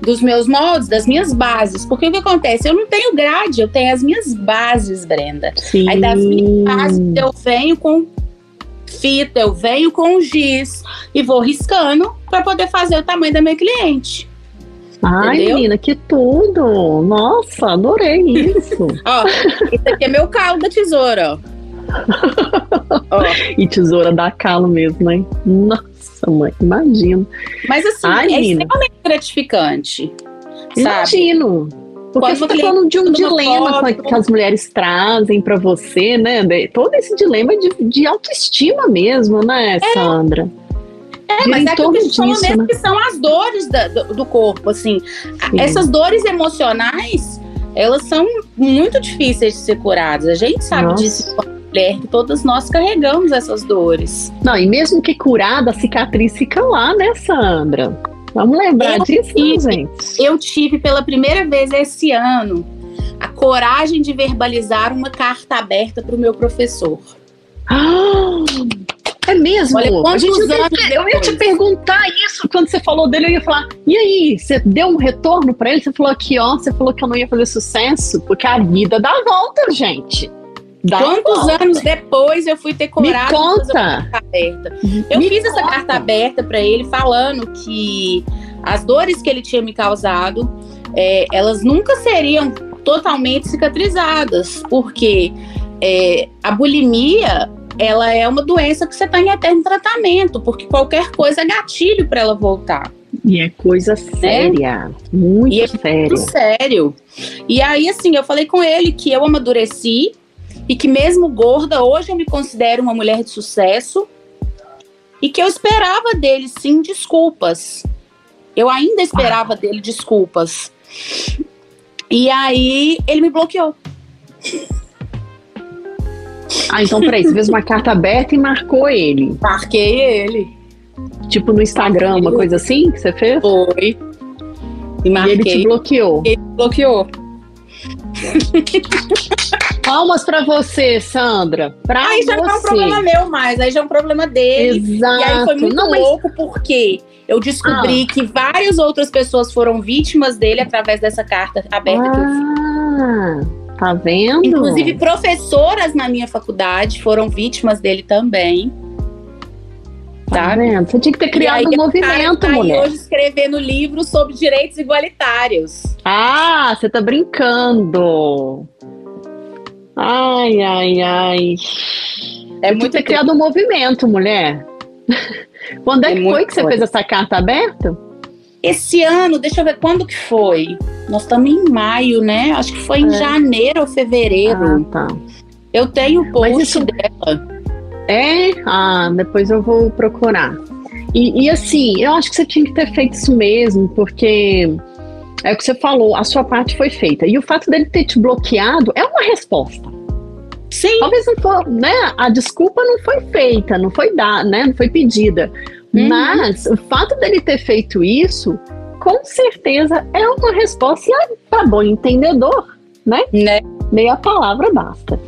dos meus moldes, das minhas bases. Porque o que acontece? Eu não tenho grade, eu tenho as minhas bases, Brenda. Sim. Aí das minhas bases eu venho com fita, eu venho com giz e vou riscando para poder fazer o tamanho da minha cliente. Ai, Entendeu? menina, que tudo! Nossa, adorei isso. (laughs) ó, esse aqui é meu calo da tesoura, ó oh. E tesoura dá calo mesmo, hein? Nossa, mãe, imagino. Mas assim, Ai, é menina. extremamente gratificante. Imagino. Porque Quando você está falando de um dilema foto, que as mulheres trazem para você, né? Todo esse dilema de, de autoestima mesmo, né, é. Sandra? É, mas é aquilo que a gente falou mesmo, né? que são as dores da, do, do, corpo, assim. Sim. Essas dores emocionais, elas são muito difíceis de ser curadas. A gente sabe Nossa. disso mulher, que todas nós carregamos essas dores. Não, e mesmo que curada, a cicatriz fica lá, né, Sandra? Vamos lembrar eu disso, tive, gente. Eu tive pela primeira vez esse ano a coragem de verbalizar uma carta aberta para o meu professor. Ah, é mesmo? Olha, quantos anos eu, eu ia te perguntar isso quando você falou dele. Eu ia falar: e aí, você deu um retorno para ele? Você falou aqui, ó, você falou que eu não ia fazer sucesso, porque a vida dá volta, gente. Dá Quantos anos depois eu fui ter coragem de fazer uma carta aberta? Eu Me fiz conta. essa carta aberta para ele falando que as dores que ele tinha me causado, é, elas nunca seriam totalmente cicatrizadas, porque é, a bulimia ela é uma doença que você está em eterno tratamento, porque qualquer coisa é gatilho para ela voltar. E é coisa né? séria, muito e é séria. Muito sério. E aí, assim, eu falei com ele que eu amadureci e que mesmo gorda, hoje eu me considero uma mulher de sucesso e que eu esperava dele sim desculpas. Eu ainda esperava ah. dele desculpas. E aí ele me bloqueou. Ah, então peraí, você fez uma carta aberta e marcou ele. Marquei ele. Tipo no Instagram, uma coisa assim que você fez? Foi. E, e ele te bloqueou. Ele bloqueou. (laughs) Palmas para você, Sandra. Pra aí já você. não é um problema meu mais, aí já é um problema dele. Exato. E aí foi muito não, louco porque eu descobri ah. que várias outras pessoas foram vítimas dele através dessa carta aberta ah, que eu fiz. Tá vendo? Inclusive, professoras na minha faculdade foram vítimas dele também. Tá, tá vendo? Você tinha que ter criado aí, um movimento, tá mulher. hoje escrevendo livro sobre direitos igualitários. Ah, você tá brincando. Ai, ai, ai. É muito ter criado um movimento, mulher. (laughs) Quando é, é que foi que você fez essa carta aberta? Esse ano, deixa eu ver quando que foi. Nós estamos em maio, né? Acho que foi em é. janeiro ou fevereiro. Ah, tá. Eu tenho o post isso... dela. É? Ah, depois eu vou procurar. E, e, assim, eu acho que você tinha que ter feito isso mesmo, porque é o que você falou, a sua parte foi feita. E o fato dele ter te bloqueado é uma resposta. Sim. Talvez não for, né? A desculpa não foi feita, não foi dada, né? Não foi pedida. Uhum. Mas o fato dele ter feito isso, com certeza é uma resposta para bom entendedor, né? Né? Meia palavra basta.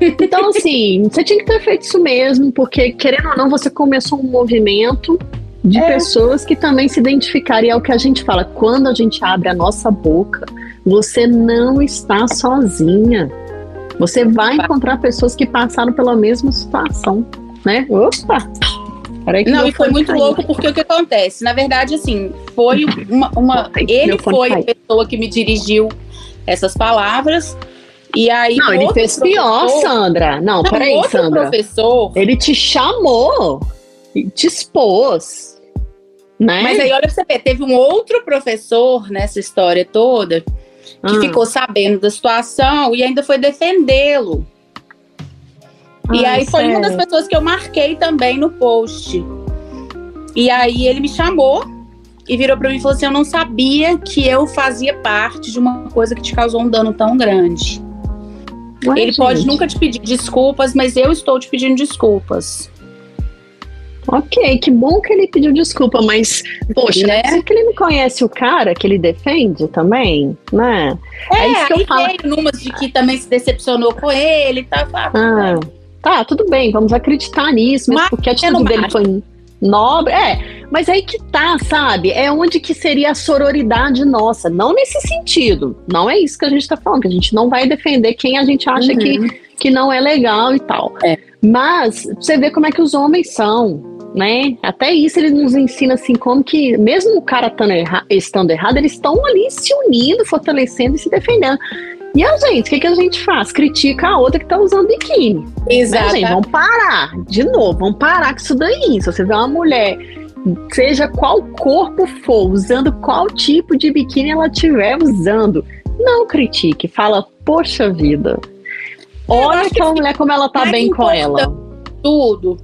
Então, assim, você tinha que ter feito isso mesmo, porque, querendo ou não, você começou um movimento de é. pessoas que também se identificaram. E é o que a gente fala: quando a gente abre a nossa boca, você não está sozinha. Você vai encontrar pessoas que passaram pela mesma situação, né? Opa! Não, e foi muito cair. louco porque o que acontece? Na verdade, assim, foi uma. uma (laughs) ele foi a pessoa que me dirigiu essas palavras. E aí. Não, ele fez pior, Sandra. Não, não peraí, Sandra. professor. Ele te chamou, te expôs. Né? Mas aí, olha pra você ver, teve um outro professor nessa história toda que ah. ficou sabendo da situação e ainda foi defendê-lo. E aí foi sério? uma das pessoas que eu marquei também no post. E aí ele me chamou e virou para mim e falou assim: Eu não sabia que eu fazia parte de uma coisa que te causou um dano tão grande. Ué, ele gente. pode nunca te pedir desculpas, mas eu estou te pedindo desculpas. Ok, que bom que ele pediu desculpa, mas, poxa, né? é que ele não conhece o cara que ele defende também, né? É, é isso que eu falo. numas de que também se decepcionou com ele tá, tá, ah, tá, tudo bem, vamos acreditar nisso, mas porque a atitude dele foi nobre. É, mas aí que tá, sabe? É onde que seria a sororidade nossa. Não nesse sentido. Não é isso que a gente tá falando, que a gente não vai defender quem a gente acha uhum. que, que não é legal e tal. É. Mas você vê como é que os homens são. Né? Até isso ele nos ensina assim como que mesmo o cara erra estando errado, eles estão ali se unindo, fortalecendo e se defendendo. E a gente, o que, que a gente faz? Critica a outra que tá usando biquíni. Exato. Né, gente? Vamos parar. De novo, vamos parar com isso daí. Se você vê uma mulher, seja qual corpo for, usando qual tipo de biquíni ela estiver usando, não critique. Fala, poxa vida. Olha aquela mulher como ela tá bem com ela. Tudo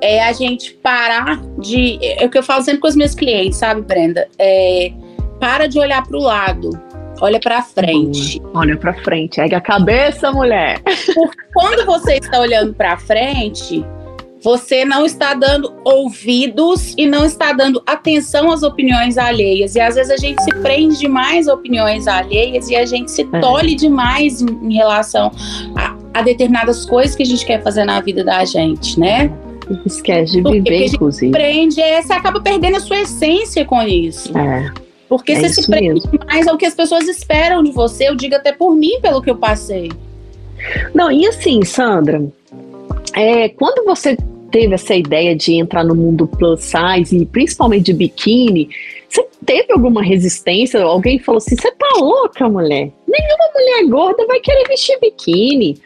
é a gente parar de. É o que eu falo sempre com os meus clientes, sabe, Brenda? É, para de olhar para o lado Olha para frente. Olha para frente. Ergue a cabeça, mulher. Quando você está olhando para frente, você não está dando ouvidos e não está dando atenção às opiniões alheias. E às vezes a gente se prende demais a opiniões alheias e a gente se é. tolhe demais em, em relação a, a, determinadas coisas que a gente quer fazer na vida da gente, né? Esquece de Porque viver, inclusive. Prende, é, você acaba perdendo a sua essência com isso. É. Porque é você se prende mais ao que as pessoas esperam de você, eu digo até por mim, pelo que eu passei. Não, e assim, Sandra, é, quando você teve essa ideia de entrar no mundo plus size e principalmente de biquíni, você teve alguma resistência? Alguém falou assim: você tá louca, mulher? Nenhuma mulher gorda vai querer vestir biquíni.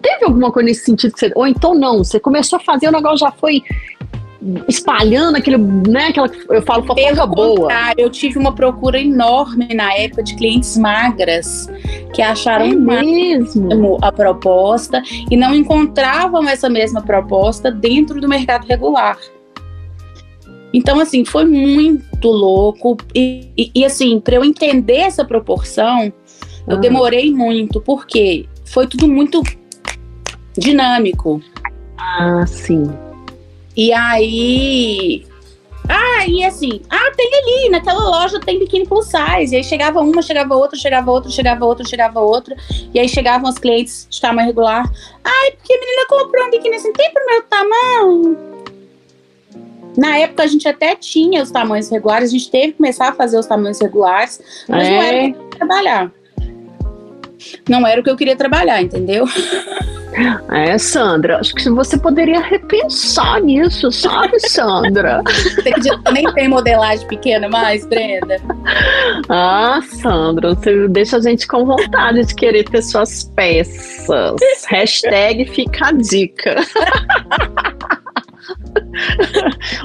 Teve alguma coisa nesse sentido? Que você, ou então não, você começou a fazer, o negócio já foi espalhando aquele, né, aquela, eu falo fofoca boa. Eu tive uma procura enorme na época de clientes magras que acharam é mesmo a proposta e não encontravam essa mesma proposta dentro do mercado regular. Então, assim, foi muito louco. E, e, e assim, para eu entender essa proporção, Eu demorei muito, porque foi tudo muito dinâmico. Ah, sim. E aí. Ah, e assim, ah, tem ali, naquela loja tem biquíni plus size. E aí chegava uma, chegava outra, chegava outra, chegava outra, chegava outra. E aí chegavam os clientes de tamanho regular. Ai, porque a menina comprou um biquíni assim, tem pro meu tamanho? Na época a gente até tinha os tamanhos regulares, a gente teve que começar a fazer os tamanhos regulares, mas é. não era queria trabalhar. Não era o que eu queria trabalhar, entendeu? É, Sandra, acho que você poderia repensar nisso, sabe, Sandra? (laughs) Você acredita nem tem modelagem pequena mais, Brenda? Ah, Sandra, você deixa a gente com vontade de querer ter suas peças. Hashtag fica a dica. (laughs)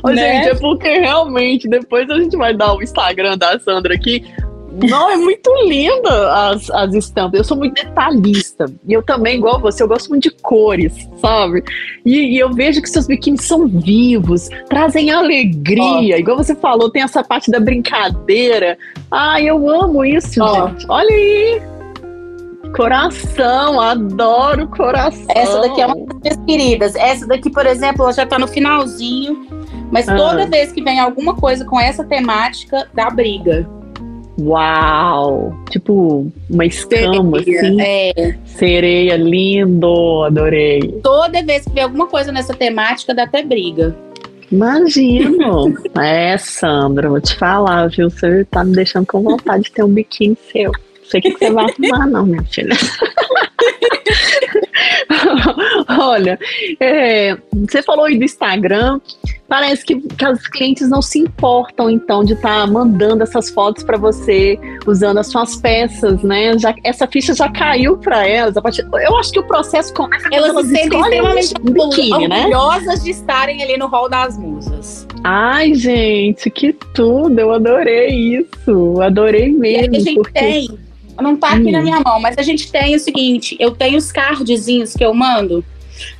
Ô, né? gente, é porque realmente depois a gente vai dar o Instagram da Sandra aqui. Não, é muito linda as, as estampas. Eu sou muito detalhista. E eu também, igual você, eu gosto muito de cores, sabe? E, e eu vejo que seus biquínis são vivos, trazem alegria. Oh. Igual você falou, tem essa parte da brincadeira. Ai, eu amo isso, oh. gente. Olha aí. Coração, adoro coração. Essa daqui é uma das minhas queridas. Essa daqui, por exemplo, ela já tá no finalzinho. Mas ah. toda vez que vem alguma coisa com essa temática, dá briga. Uau! Tipo, uma escama, sereia, assim. É. Sereia, lindo, adorei. Toda vez que vem alguma coisa nessa temática, dá até briga. Imagino. (laughs) é, Sandra, vou te falar, viu? Você tá me deixando com vontade de ter um biquíni seu sei o que você vai arrumar, não, minha filha. (laughs) Olha, é, você falou aí do Instagram. Parece que, que as clientes não se importam, então, de estar tá mandando essas fotos para você, usando as suas peças, né? Já, essa ficha já caiu para elas. Partir, eu acho que o processo começa elas elas se sentem extremamente um biquíni, né? orgulhosas de estarem ali no hall das musas. Ai, gente, que tudo! Eu adorei isso, adorei mesmo. E a gente porque... tem não tá aqui hum. na minha mão, mas a gente tem o seguinte: eu tenho os cardzinhos que eu mando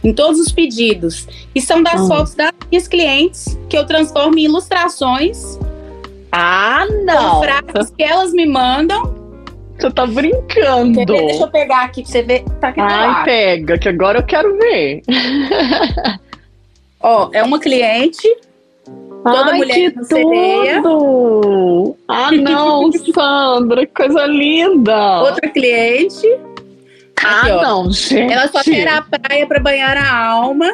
em todos os pedidos. E são das hum. fotos das minhas clientes que eu transformo em ilustrações. Ah, não! Frases que elas me mandam. Você tá brincando. Deixa eu pegar aqui pra você ver. Tá aqui Ai, pega, que agora eu quero ver. (laughs) Ó, é uma cliente Toda Ai, mulher que tudo! Ah, não, (laughs) Sandra, que coisa linda! Outra cliente. Ah, Aqui, não, gente. Ela só quer a praia para banhar a alma.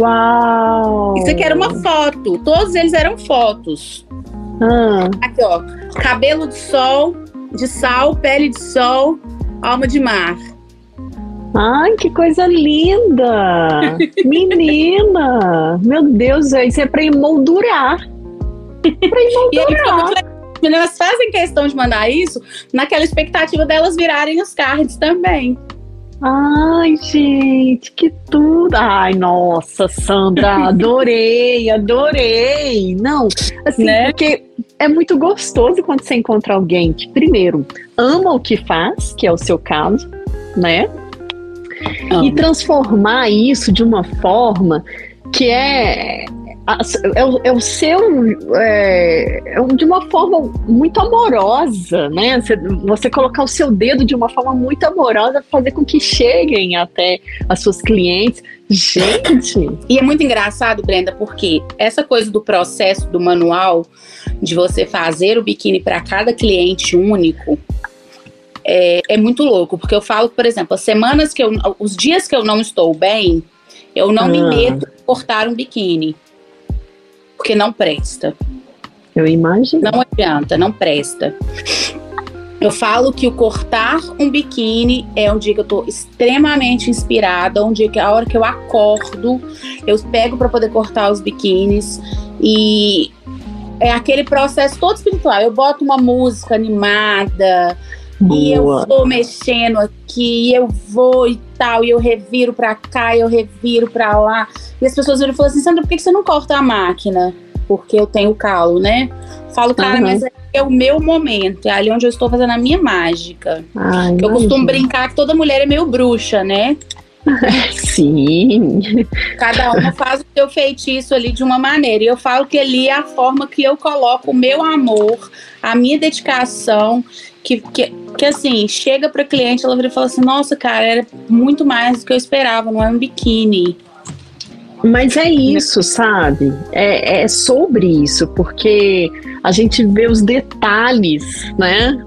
Uau! Isso aqui era uma foto. Todos eles eram fotos. Ah. Aqui, ó. Cabelo de sol, de sal, pele de sol, alma de mar. Ai, que coisa linda! (laughs) Menina! Meu Deus, isso é para emoldurar. Para emoldurar. As meninas fazem questão de mandar isso naquela expectativa delas virarem os cards também. Ai, gente, que tudo! Ai, nossa, Sandra, (laughs) adorei, adorei! Não, assim, né? porque é muito gostoso quando você encontra alguém que, primeiro, ama o que faz, que é o seu caso, né? E transformar isso de uma forma que é é o, é o seu é, é, de uma forma muito amorosa, né? Você, você, colocar o seu dedo de uma forma muito amorosa, fazer com que cheguem até as suas clientes. Gente! E é muito engraçado, Brenda, porque essa coisa do processo do manual, de você fazer o biquíni para cada cliente único, é, é muito louco, porque eu falo, por exemplo, as semanas que eu. Os dias que eu não estou bem, eu não ah. me meto em cortar um biquíni. Porque não presta. Eu imagino. Não adianta, não presta. Eu falo que o cortar um biquíni é um dia que eu tô extremamente inspirada, um dia que a hora que eu acordo, eu pego para poder cortar os biquínis e é aquele processo todo espiritual. Eu boto uma música animada. E eu vou mexendo aqui, eu vou e tal, e eu reviro pra cá, eu reviro pra lá. E as pessoas viram e falam assim: Sandra, por que você não corta a máquina? Porque eu tenho calo, né? Falo, cara, uhum. mas é o meu momento, é ali onde eu estou fazendo a minha mágica. Ai, eu costumo brincar que toda mulher é meio bruxa, né? (laughs) (laughs) Sim. Cada uma faz o seu feitiço ali de uma maneira. E eu falo que ali é a forma que eu coloco o meu amor, a minha dedicação, que, que, que assim, chega para cliente, ela vira e fala assim: nossa, cara, era muito mais do que eu esperava, não é um biquíni. Mas é isso, sabe? É, é sobre isso, porque a gente vê os detalhes, né?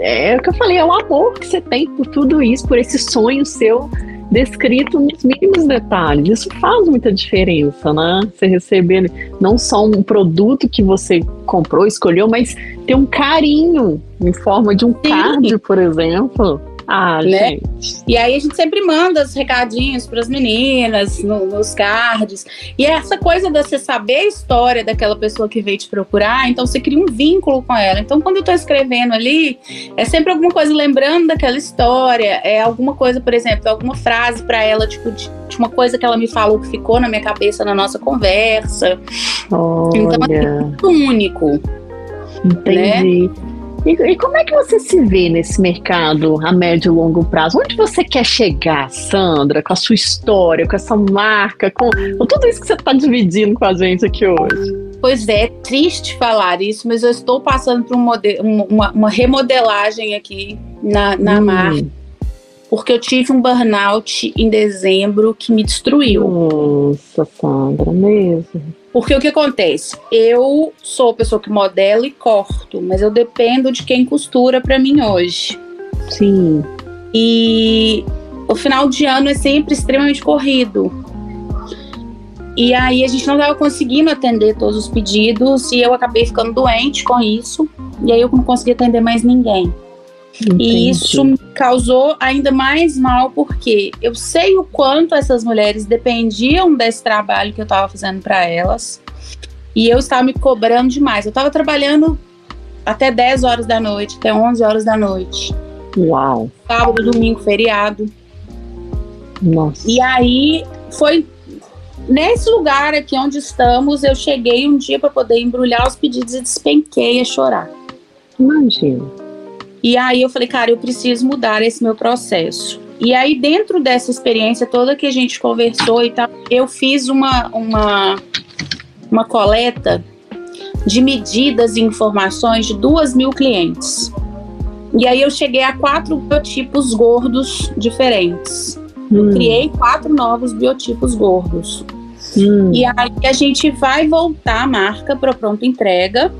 É o que eu falei, é o amor que você tem por tudo isso, por esse sonho seu descrito nos mínimos detalhes. Isso faz muita diferença, né? Você receber não só um produto que você comprou, escolheu, mas ter um carinho em forma de um card, por exemplo. Ah, né? Gente. E aí a gente sempre manda os recadinhos para as meninas no, nos cards. E é essa coisa de você saber a história daquela pessoa que veio te procurar, então você cria um vínculo com ela. Então, quando eu estou escrevendo ali, é sempre alguma coisa lembrando daquela história, é alguma coisa, por exemplo, alguma frase para ela, tipo, de, de, uma coisa que ela me falou que ficou na minha cabeça na nossa conversa. Olha. Então, é muito único. Entendi. Né? E, e, como é que você se vê nesse mercado a médio e longo prazo? Onde você quer chegar, Sandra, com a sua história, com essa marca, com, com tudo isso que você está dividindo com a gente aqui hoje? Pois é, é triste falar isso, mas eu estou passando por um uma, uma, remodelagem aqui na, na hum. marca. Porque eu tive um burnout em dezembro que me destruiu. Nossa, Sandra, mesmo. Porque o que acontece? Eu sou a pessoa que modela e corto, mas eu dependo de quem costura para mim hoje. Sim. E o final de ano é sempre extremamente corrido. E aí a gente não estava conseguindo atender todos os pedidos e eu acabei ficando doente com isso. E aí eu não consegui atender mais ninguém. Entendi. E isso me causou ainda mais mal, porque eu sei o quanto essas mulheres dependiam desse trabalho que eu estava fazendo para elas. E eu estava me cobrando demais. Eu estava trabalhando até 10 horas da noite, até 11 horas da noite. Uau! Sábado, domingo, feriado. Nossa. E aí foi nesse lugar aqui onde estamos, eu cheguei um dia para poder embrulhar os pedidos e despenquei a chorar. Imagina. E aí eu falei, cara, eu preciso mudar esse meu processo. E aí, dentro dessa experiência toda que a gente conversou e tal, eu fiz uma, uma, uma coleta de medidas e informações de duas mil clientes. E aí eu cheguei a quatro biotipos gordos diferentes. Hum. Eu criei quatro novos biotipos gordos. Hum. E aí a gente vai voltar a marca para pronta entrega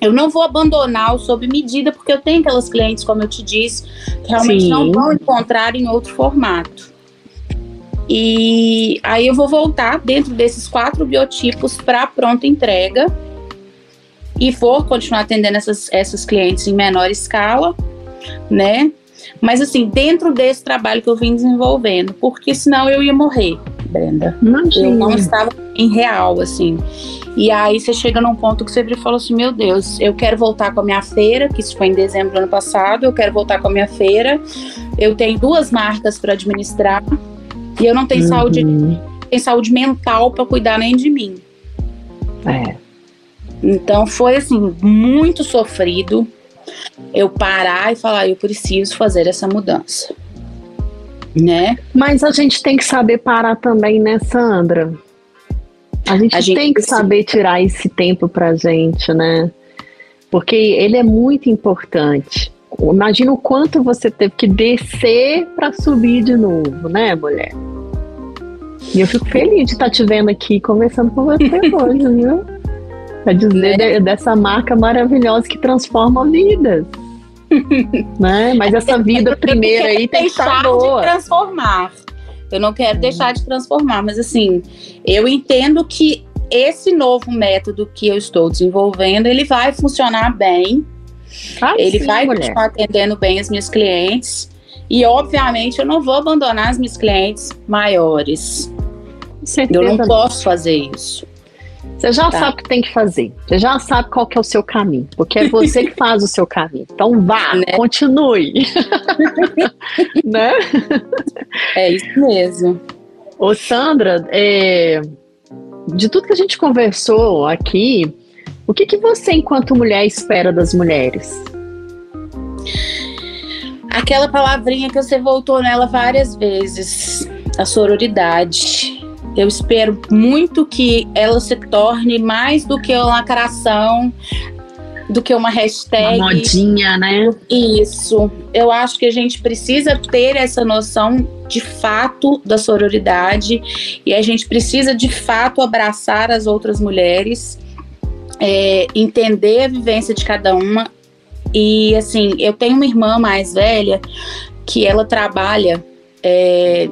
eu não vou abandonar o sob medida, porque eu tenho aquelas clientes, como eu te disse, que realmente Sim. não vão encontrar em outro formato. E aí eu vou voltar dentro desses quatro biotipos para pronta entrega e vou continuar atendendo essas, essas clientes em menor escala, né? Mas assim, dentro desse trabalho que eu vim desenvolvendo, porque senão eu ia morrer, Brenda. Imagina. Eu não estava em real, assim. E aí você chega num ponto que você sempre fala assim: meu Deus, eu quero voltar com a minha feira, que isso foi em dezembro do ano passado, eu quero voltar com a minha feira. Eu tenho duas marcas para administrar e eu não tenho uhum. saúde, tenho saúde mental para cuidar nem de mim. É. Então foi assim, muito sofrido eu parar e falar, eu preciso fazer essa mudança. Né? Mas a gente tem que saber parar também, né, Sandra? A gente, a gente tem que saber tirar esse tempo pra gente, né? Porque ele é muito importante. Imagina o quanto você teve que descer para subir de novo, né, mulher? E eu fico feliz de estar te vendo aqui conversando com você (laughs) hoje, viu? Pra dizer né? dessa marca maravilhosa que transforma vidas. (laughs) né? Mas essa vida primeira aí tem que estar boa. De transformar. Eu não quero deixar de transformar, mas assim, eu entendo que esse novo método que eu estou desenvolvendo, ele vai funcionar bem. Ah, ele sim, vai mulher. continuar atendendo bem as minhas clientes. E, obviamente, eu não vou abandonar as minhas clientes maiores. Eu não posso fazer isso. Você já tá. sabe o que tem que fazer. Você já sabe qual que é o seu caminho. Porque é você que faz o seu caminho. Então vá, (laughs) né? continue. (laughs) né? É isso mesmo. Ô Sandra, é, de tudo que a gente conversou aqui, o que, que você, enquanto mulher, espera das mulheres? Aquela palavrinha que você voltou nela várias vezes. a sororidade. Eu espero muito que ela se torne mais do que uma lacração, do que uma hashtag. Uma modinha, né? Isso. Eu acho que a gente precisa ter essa noção de fato da sororidade e a gente precisa de fato abraçar as outras mulheres, é, entender a vivência de cada uma. E assim, eu tenho uma irmã mais velha que ela trabalha é,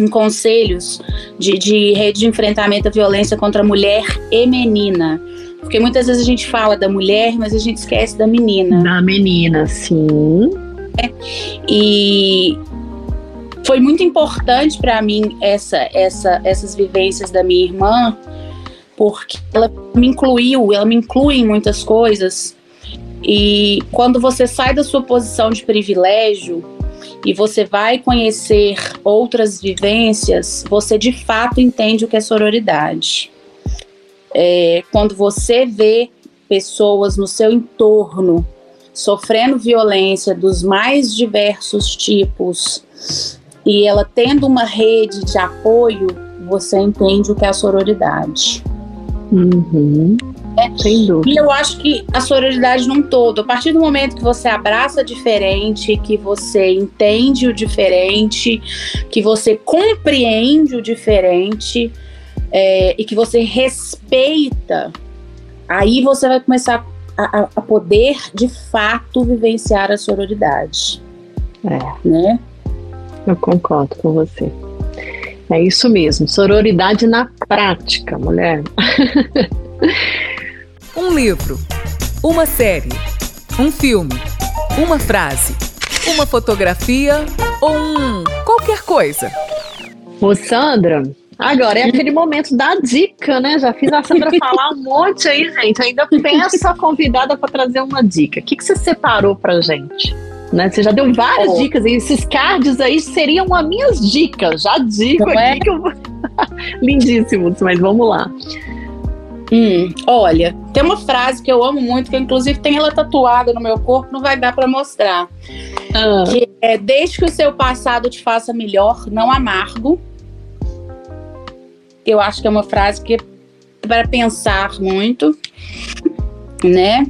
em conselhos de, de rede de enfrentamento à violência contra a mulher e menina. Porque muitas vezes a gente fala da mulher, mas a gente esquece da menina. Da menina, sim. É. E foi muito importante para mim essa, essa, essas vivências da minha irmã, porque ela me incluiu, ela me inclui em muitas coisas. E quando você sai da sua posição de privilégio e você vai conhecer outras vivências, você de fato entende o que é sororidade é, quando você vê pessoas no seu entorno sofrendo violência dos mais diversos tipos e ela tendo uma rede de apoio, você entende o que é a sororidade. Uhum. É. Sem dúvida. E eu acho que a sororidade num todo, a partir do momento que você abraça diferente, que você entende o diferente, que você compreende o diferente, é, e que você respeita, aí você vai começar a, a, poder de fato vivenciar a sororidade. É. Né? Eu concordo com você. É isso mesmo, sororidade na prática, mulher. (laughs) um livro, uma série, um filme, uma frase, uma fotografia ou um qualquer coisa. Ô Sandra, Agora é aquele momento da dica, né? Já fiz a Sandra (laughs) falar um monte aí, gente. Ainda peço a convidada para trazer uma dica. O que, que você separou pra gente? Né? Você já deu várias oh. dicas e esses cards aí seriam as minhas dicas. Já digo Não aqui é? que eu (laughs) Lindíssimos, mas vamos lá. Hum, olha, tem uma frase que eu amo muito, que eu, inclusive tem ela tatuada no meu corpo, não vai dar para mostrar. Ah. Que é: Deixe que o seu passado te faça melhor, não amargo eu acho que é uma frase que é para pensar muito, né?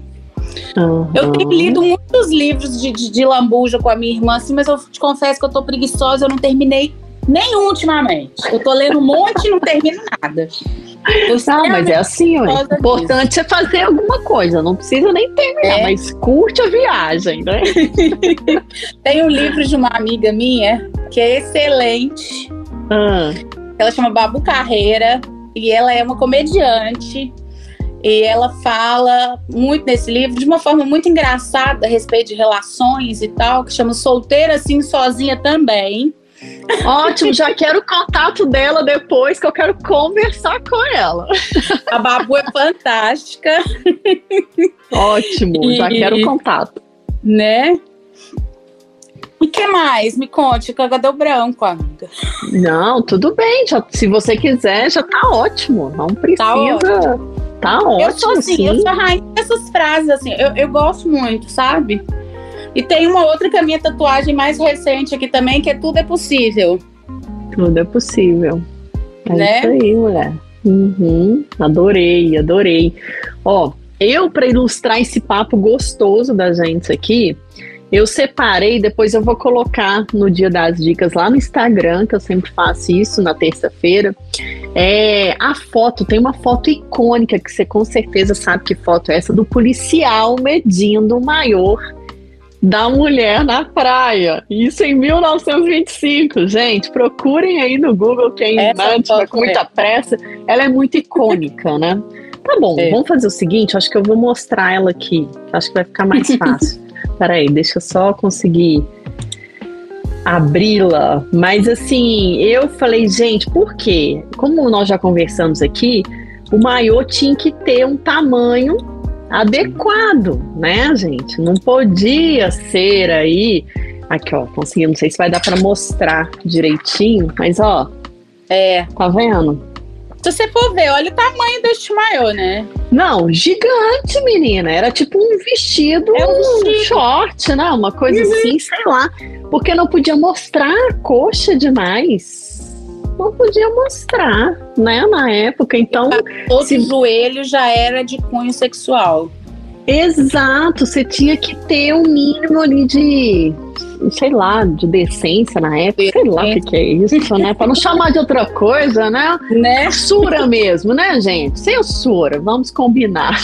Uhum. Eu tenho lido muitos livros de, de, de, lambuja com a minha irmã, assim, mas eu te confesso que eu tô preguiçosa, eu não terminei nenhum ultimamente. Eu tô lendo um monte e não termino nada. Não, mas é assim, o importante disso. é fazer alguma coisa, não precisa nem terminar, é. mas curte a viagem, né? (laughs) Tem um livro de uma amiga minha que é excelente. Uhum ela chama Babu Carreira e ela é uma comediante. E ela fala muito nesse livro de uma forma muito engraçada a respeito de relações e tal, que chama Solteira assim sozinha também. Ótimo, já quero o contato dela depois, que eu quero conversar com ela. A Babu é fantástica. Ótimo, já quero o contato. Né? E que mais? Me conte, que deu branco, amiga. Não, tudo bem. Já, se você quiser, já tá ótimo. Não tá precisa. Tá ótimo. Tá ótimo eu sou assim, sim. eu sou rainha dessas frases, assim. Eu, eu gosto muito, sabe? E tem uma outra que é a minha tatuagem mais recente aqui também, que é Tudo é Possível. Tudo é possível. É né? isso aí, mulher. Uhum, adorei, adorei. Ó, eu, para ilustrar esse papo gostoso da gente aqui, eu separei, depois eu vou colocar no dia das dicas lá no Instagram, que eu sempre faço isso na terça-feira. É, a foto, tem uma foto icônica que você com certeza sabe que foto é essa, do policial medindo o maior da mulher na praia. Isso em 1925. Gente, procurem aí no Google quem é com muita pressa. Ela é muito icônica, né? Tá bom, é. vamos fazer o seguinte, acho que eu vou mostrar ela aqui. Acho que vai ficar mais (laughs) fácil. Peraí, deixa eu só conseguir abri-la. Mas assim, eu falei, gente, por quê? Como nós já conversamos aqui, o maiô tinha que ter um tamanho adequado, né, gente? Não podia ser aí. Aqui, ó, consegui, não sei se vai dar para mostrar direitinho, mas ó, é, tá vendo? Se você for ver, olha o tamanho deste maiô, né? Não, gigante, menina. Era tipo um vestido, é um, short, né? Uma coisa uhum. assim, sei lá. Porque não podia mostrar a coxa demais. Não podia mostrar, né, na época. Então, todo se... joelho já era de cunho sexual. Exato, você tinha que ter um mínimo ali de, sei lá, de decência na época, sei lá o que, que, é isso, né? Para não chamar de outra coisa, né? né? Censura mesmo, né, gente? Censura, vamos combinar.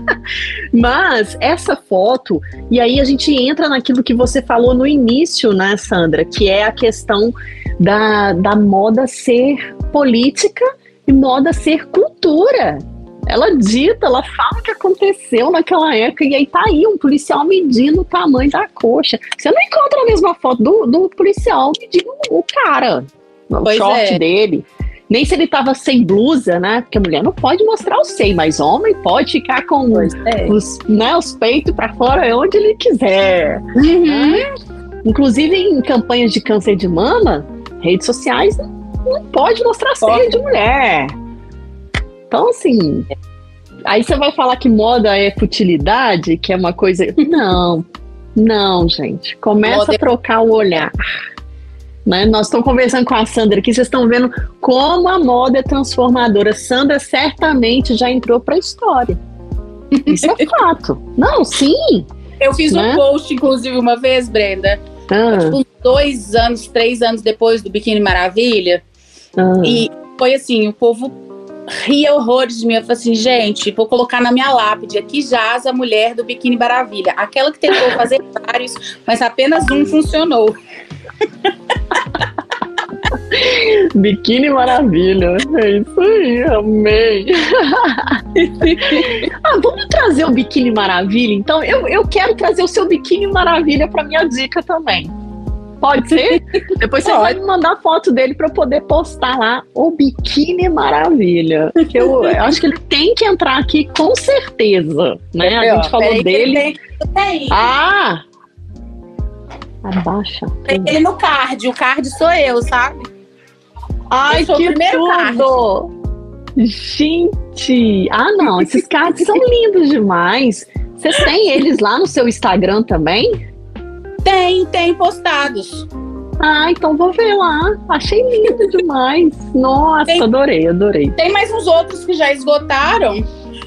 (laughs) Mas essa foto, e aí a gente entra naquilo que você falou no início, né, Sandra, que é a questão da, da moda ser política e moda ser cultura. Ela dita, ela fala o que aconteceu naquela época, e aí tá aí um policial medindo o tamanho da coxa. Você não encontra a mesma foto do, do policial medindo o cara, o pois short é. dele. Nem se ele tava sem blusa, né? Porque a mulher não pode mostrar o seio, mas homem pode ficar com é. os, né, os peitos para fora onde ele quiser. Uhum. Né? Inclusive em campanhas de câncer de mama, redes sociais não pode mostrar seio de mulher. Então, assim, aí você vai falar que moda é futilidade, que é uma coisa. Não, não, gente. Começa moda... a trocar o olhar. Né? Nós estamos conversando com a Sandra aqui, vocês estão vendo como a moda é transformadora. Sandra certamente já entrou para a história. Isso é (laughs) fato. Não, sim. Eu fiz né? um post, inclusive, uma vez, Brenda. Ah. Tipo, dois anos, três anos depois do Biquíni Maravilha. Ah. E foi assim, o povo ria horrores de mim. Eu falei assim, gente, vou colocar na minha lápide aqui jaz a mulher do Biquíni Maravilha. Aquela que tentou fazer (laughs) vários, mas apenas um funcionou. (laughs) Biquíni Maravilha. É isso aí, amei. (laughs) ah, vamos trazer o Biquíni Maravilha? Então, eu, eu quero trazer o seu Biquíni Maravilha para minha dica também. Pode ser? Depois você vai me mandar foto dele para eu poder postar lá o biquíni maravilha. Que eu, eu, acho que ele tem que entrar aqui com certeza, né? A gente falou dele. Tem. Ah! Abaixa. Tem ele no card. O card sou eu, sabe? Ai, que tudo! Card. Gente! Ah, não. Esses cards são lindos demais. Vocês têm eles lá no seu Instagram também? Tem, tem postados. Ah, então vou ver lá. Achei lindo demais. Nossa, tem, adorei, adorei. Tem mais uns outros que já esgotaram,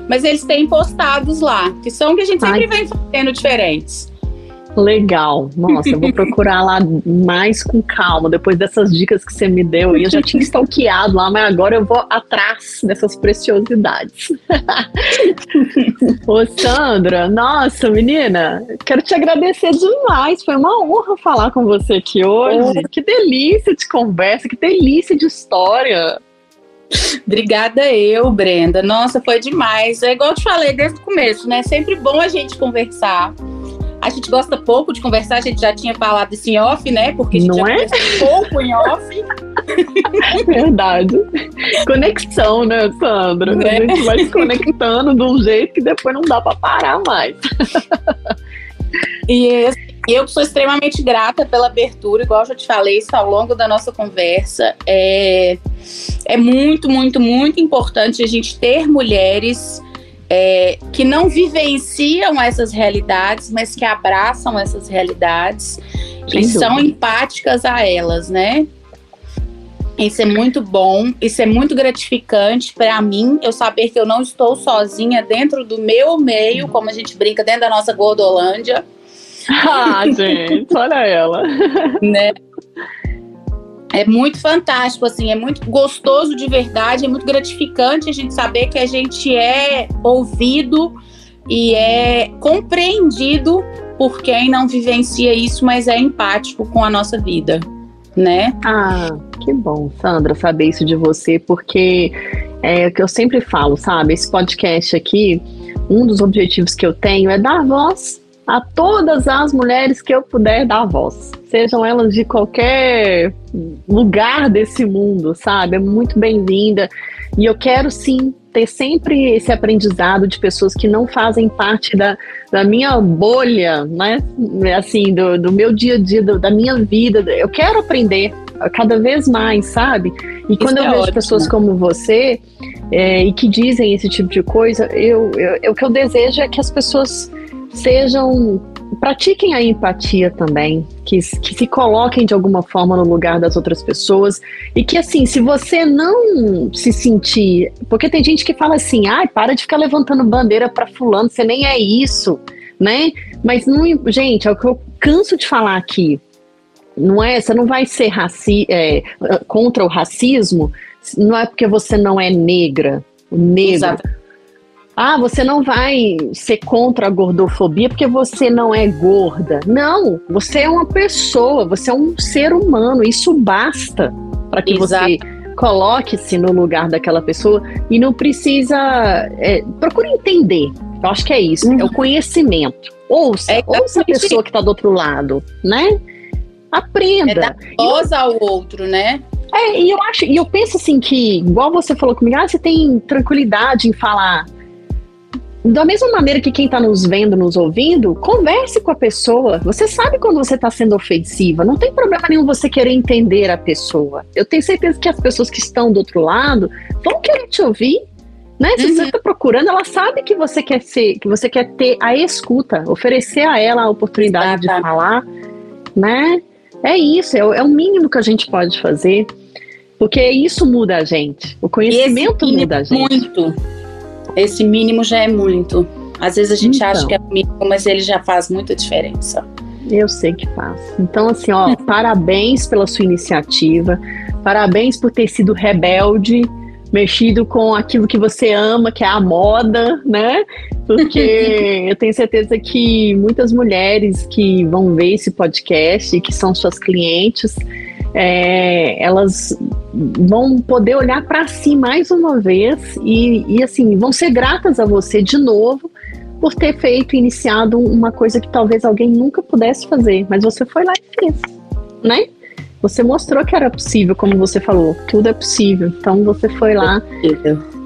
mas eles têm postados lá, que são que a gente sempre Ai. vem fazendo diferentes. Legal. Nossa, eu vou (laughs) procurar lá mais com calma, depois dessas dicas que você me deu. Eu já tinha stalkeado lá, mas agora eu vou atrás dessas preciosidades. (laughs) Ô, Sandra, nossa, menina, quero te agradecer demais. Foi uma honra falar com você aqui hoje. Que delícia de conversa, que delícia de história. Obrigada eu, Brenda. Nossa, foi demais. É igual eu te falei desde o começo, né? Sempre bom a gente conversar. A gente gosta pouco de conversar, a gente já tinha falado isso em off, né? Porque a gente Não é? pouco em off. (laughs) Verdade. Conexão, né, Sandra? É. A gente vai se conectando de um jeito que depois não dá para parar mais. E eu sou extremamente grata pela abertura, igual eu já te falei isso ao longo da nossa conversa. É, é muito, muito, muito importante a gente ter mulheres é, que não vivenciam essas realidades, mas que abraçam essas realidades Sem e dúvida. são empáticas a elas, né? Isso é muito bom, isso é muito gratificante para mim, eu saber que eu não estou sozinha dentro do meu meio, como a gente brinca dentro da nossa Gordolândia. (laughs) Ah, gente, olha ela. (laughs) né? É muito fantástico, assim, é muito gostoso de verdade, é muito gratificante a gente saber que a gente é ouvido e é compreendido por quem não vivencia isso, mas é empático com a nossa vida, né? Ah, que bom, Sandra, saber isso de você, porque é o que eu sempre falo, sabe? Esse podcast aqui, um dos objetivos que eu tenho é dar voz a todas as mulheres que eu puder dar voz, sejam elas de qualquer lugar desse mundo, sabe? É muito bem-vinda. E eu quero sim ter sempre esse aprendizado de pessoas que não fazem parte da, da minha bolha, né? Assim, do, do meu dia a dia, do, da minha vida. Eu quero aprender cada vez mais, sabe? E quando Isso eu é vejo ótimo. pessoas como você é, e que dizem esse tipo de coisa, eu, eu, eu, o que eu desejo é que as pessoas sejam pratiquem a empatia também, que, que se coloquem de alguma forma no lugar das outras pessoas e que assim, se você não se sentir, porque tem gente que fala assim, ai, para de ficar levantando bandeira para fulano, você nem é isso, né? Mas não, gente, é o que eu canso de falar aqui. Não é, você não vai ser raci é, contra o racismo, não é porque você não é negra, negro. Exato ah, você não vai ser contra a gordofobia porque você não é gorda. Não, você é uma pessoa, você é um ser humano. Isso basta para que Exato. você coloque-se no lugar daquela pessoa e não precisa. É, procure entender. Eu acho que é isso, uhum. é o conhecimento. Ouça, é ouça a pessoa que está do outro lado, né? Aprenda. É dar voz ao outro, né? É, e eu acho, e eu penso assim que, igual você falou comigo, ah, você tem tranquilidade em falar da mesma maneira que quem está nos vendo, nos ouvindo, converse com a pessoa. Você sabe quando você está sendo ofensiva. Não tem problema nenhum você querer entender a pessoa. Eu tenho certeza que as pessoas que estão do outro lado vão querer te ouvir. Né? Se uhum. você está procurando, ela sabe que você quer ser, que você quer ter a escuta, oferecer a ela a oportunidade de falar, né? É isso, é, é o mínimo que a gente pode fazer, porque isso muda a gente. O conhecimento muda a gente. Muito. Esse mínimo já é muito. Às vezes a gente então, acha que é mínimo, mas ele já faz muita diferença. Eu sei que faz. Então, assim, ó, parabéns pela sua iniciativa, parabéns por ter sido rebelde, mexido com aquilo que você ama, que é a moda, né? Porque (laughs) eu tenho certeza que muitas mulheres que vão ver esse podcast e que são suas clientes, é, elas vão poder olhar para si mais uma vez e, e, assim vão ser gratas a você de novo por ter feito, iniciado uma coisa que talvez alguém nunca pudesse fazer, mas você foi lá e fez, né? Você mostrou que era possível, como você falou, tudo é possível. Então você foi lá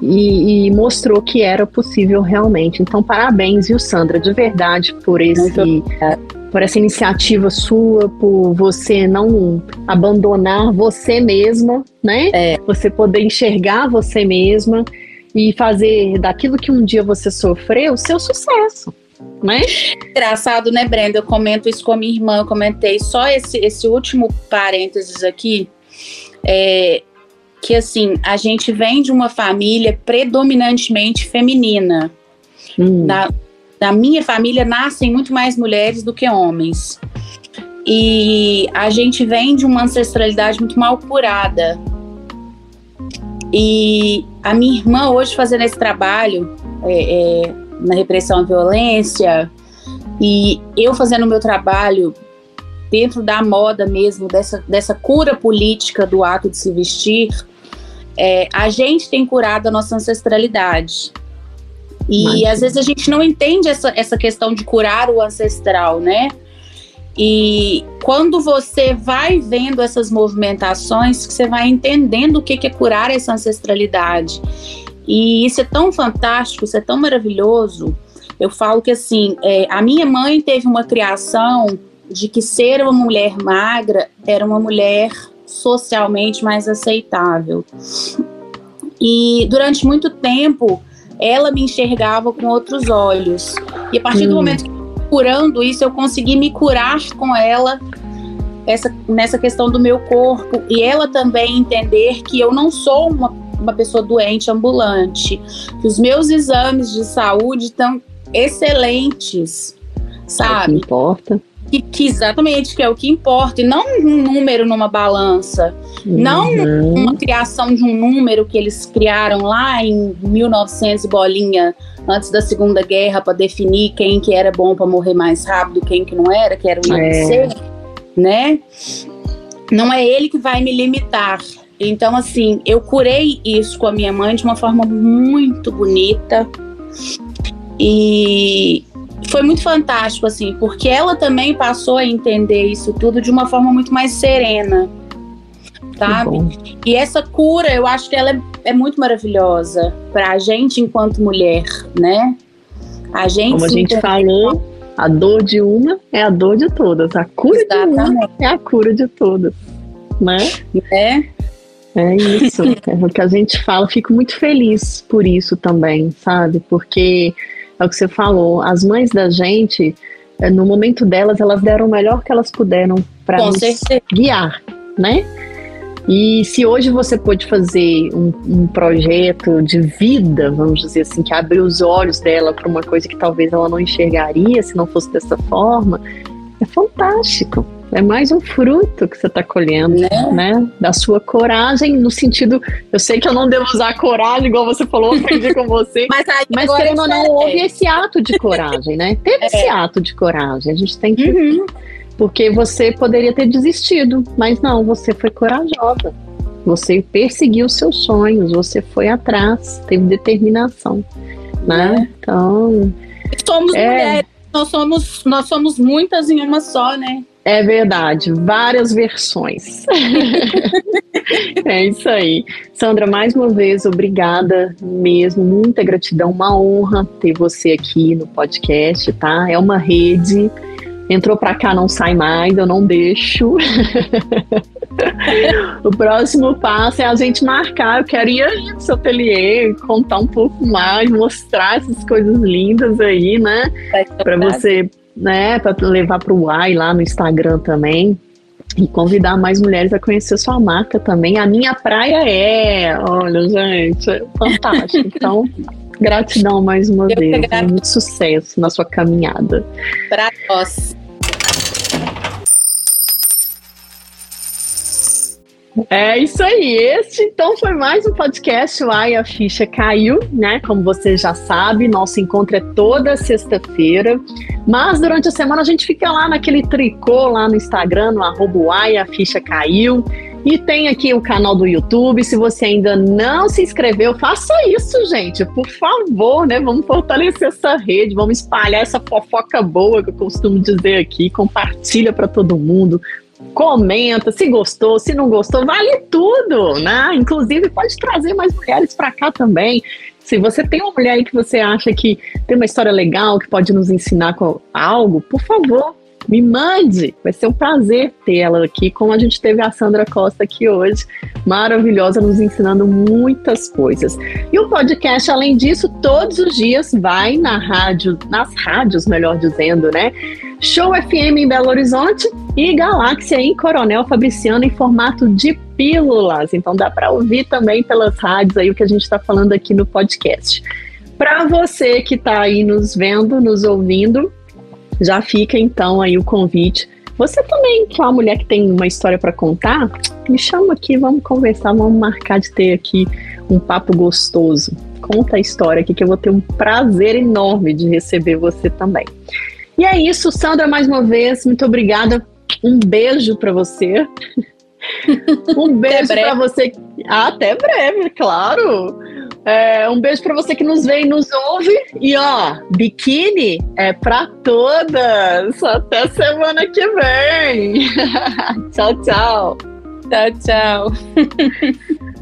e, e, mostrou que era possível realmente. Então parabéns, viu, Sandra, de verdade por esse por essa iniciativa sua, por você não abandonar você mesma, né? É. Você poder enxergar você mesma e fazer daquilo que um dia você sofreu o seu sucesso. Né? Engraçado, né, Brenda? Eu comento isso com a minha irmã, eu comentei só esse, esse último parênteses aqui. É, que assim, a gente vem de uma família predominantemente feminina. Hum. Na, na minha família nascem muito mais mulheres do que homens. E a gente vem de uma ancestralidade muito mal curada. E a minha irmã, hoje, fazendo esse trabalho é, é, na repressão à violência, e eu fazendo o meu trabalho dentro da moda mesmo, dessa, dessa cura política do ato de se vestir, é, a gente tem curado a nossa ancestralidade. E às vezes a gente não entende essa, essa questão de curar o ancestral, né? E quando você vai vendo essas movimentações, você vai entendendo o que é curar essa ancestralidade. E isso é tão fantástico, isso é tão maravilhoso. Eu falo que assim, é, a minha mãe teve uma criação de que ser uma mulher magra era uma mulher socialmente mais aceitável. E durante muito tempo ela me enxergava com outros olhos. E a partir hum. do momento que curando isso, eu consegui me curar com ela essa, nessa questão do meu corpo e ela também entender que eu não sou uma, uma pessoa doente ambulante, que os meus exames de saúde estão excelentes, sabe? É que importa. Que, que, exatamente, que é o que importa, e não um número numa balança, uhum. não uma criação de um número que eles criaram lá em 1900 bolinha, antes da Segunda Guerra, para definir quem que era bom para morrer mais rápido, quem que não era, que era o é. né? Não é ele que vai me limitar. Então, assim, eu curei isso com a minha mãe de uma forma muito bonita. E, foi muito fantástico, assim, porque ela também passou a entender isso tudo de uma forma muito mais serena, sabe? E essa cura, eu acho que ela é, é muito maravilhosa para a gente enquanto mulher, né? A gente Como a gente falou, a dor de uma é a dor de todas, a cura Exatamente. de uma é a cura de todas, né? É. É isso, é o que a gente fala. Fico muito feliz por isso também, sabe? Porque é o que você falou, as mães da gente é, no momento delas, elas deram o melhor que elas puderam para nos certeza. guiar, né? E se hoje você pode fazer um, um, projeto de vida, vamos dizer assim, que abriu os olhos dela para uma coisa que talvez ela não enxergaria se não fosse dessa forma, é fantástico. É mais um fruto que você está colhendo, né? né? Da sua coragem, no sentido. Eu sei que eu não devo usar coragem, igual você falou, aprendi com você. (laughs) mas, mas querendo ou não, é. houve esse ato de coragem, né? Teve é. esse ato de coragem. A gente tem que. Uhum. Porque você poderia ter desistido, mas não, você foi corajosa. Você perseguiu seus sonhos, você foi atrás, teve determinação. Né? É. Então. Somos é... mulheres, nós somos, nós somos muitas em uma só, né? É verdade, várias versões. (laughs) é isso aí. Sandra, mais uma vez, obrigada mesmo, muita gratidão, uma honra ter você aqui no podcast, tá? É uma rede, entrou para cá, não sai mais, eu não deixo. (laughs) o próximo passo é a gente marcar. Eu quero ir aí no seu ateliê, contar um pouco mais, mostrar essas coisas lindas aí, né? Para você né, para levar para o UAI lá no Instagram também. E convidar mais mulheres a conhecer sua marca também. A minha praia é, olha, gente, é fantástico. (laughs) Então, gratidão mais uma Eu vez. Muito sucesso na sua caminhada. Para nós. É isso aí. Este então foi mais um podcast. Ai, a ficha caiu, né? Como você já sabe, nosso encontro é toda sexta-feira. Mas durante a semana a gente fica lá naquele tricô lá no Instagram, no arroba Ai, a ficha caiu. E tem aqui o canal do YouTube. Se você ainda não se inscreveu, faça isso, gente. Por favor, né? Vamos fortalecer essa rede, vamos espalhar essa fofoca boa que eu costumo dizer aqui. Compartilha para todo mundo comenta se gostou, se não gostou, vale tudo, né? Inclusive pode trazer mais mulheres para cá também. Se você tem uma mulher aí que você acha que tem uma história legal, que pode nos ensinar algo, por favor, me mande. Vai ser um prazer ter ela aqui, como a gente teve a Sandra Costa aqui hoje, maravilhosa, nos ensinando muitas coisas. E o podcast, além disso, todos os dias vai na rádio, nas rádios, melhor dizendo, né? Show FM em Belo Horizonte e Galáxia em Coronel Fabriciano em formato de pílulas. Então dá para ouvir também pelas rádios aí o que a gente está falando aqui no podcast. Para você que está aí nos vendo, nos ouvindo, já fica então aí o convite. Você também, que é uma mulher que tem uma história para contar, me chama aqui, vamos conversar, vamos marcar de ter aqui um papo gostoso. Conta a história aqui que eu vou ter um prazer enorme de receber você também. E é isso, Sandra, mais uma vez, muito obrigada. Um beijo para você. (laughs) um beijo para você. Até breve, claro. É, um beijo para você que nos vê e nos ouve. E ó, biquíni é para todas. Até semana que vem. (laughs) tchau, tchau. Tchau, tchau. (laughs)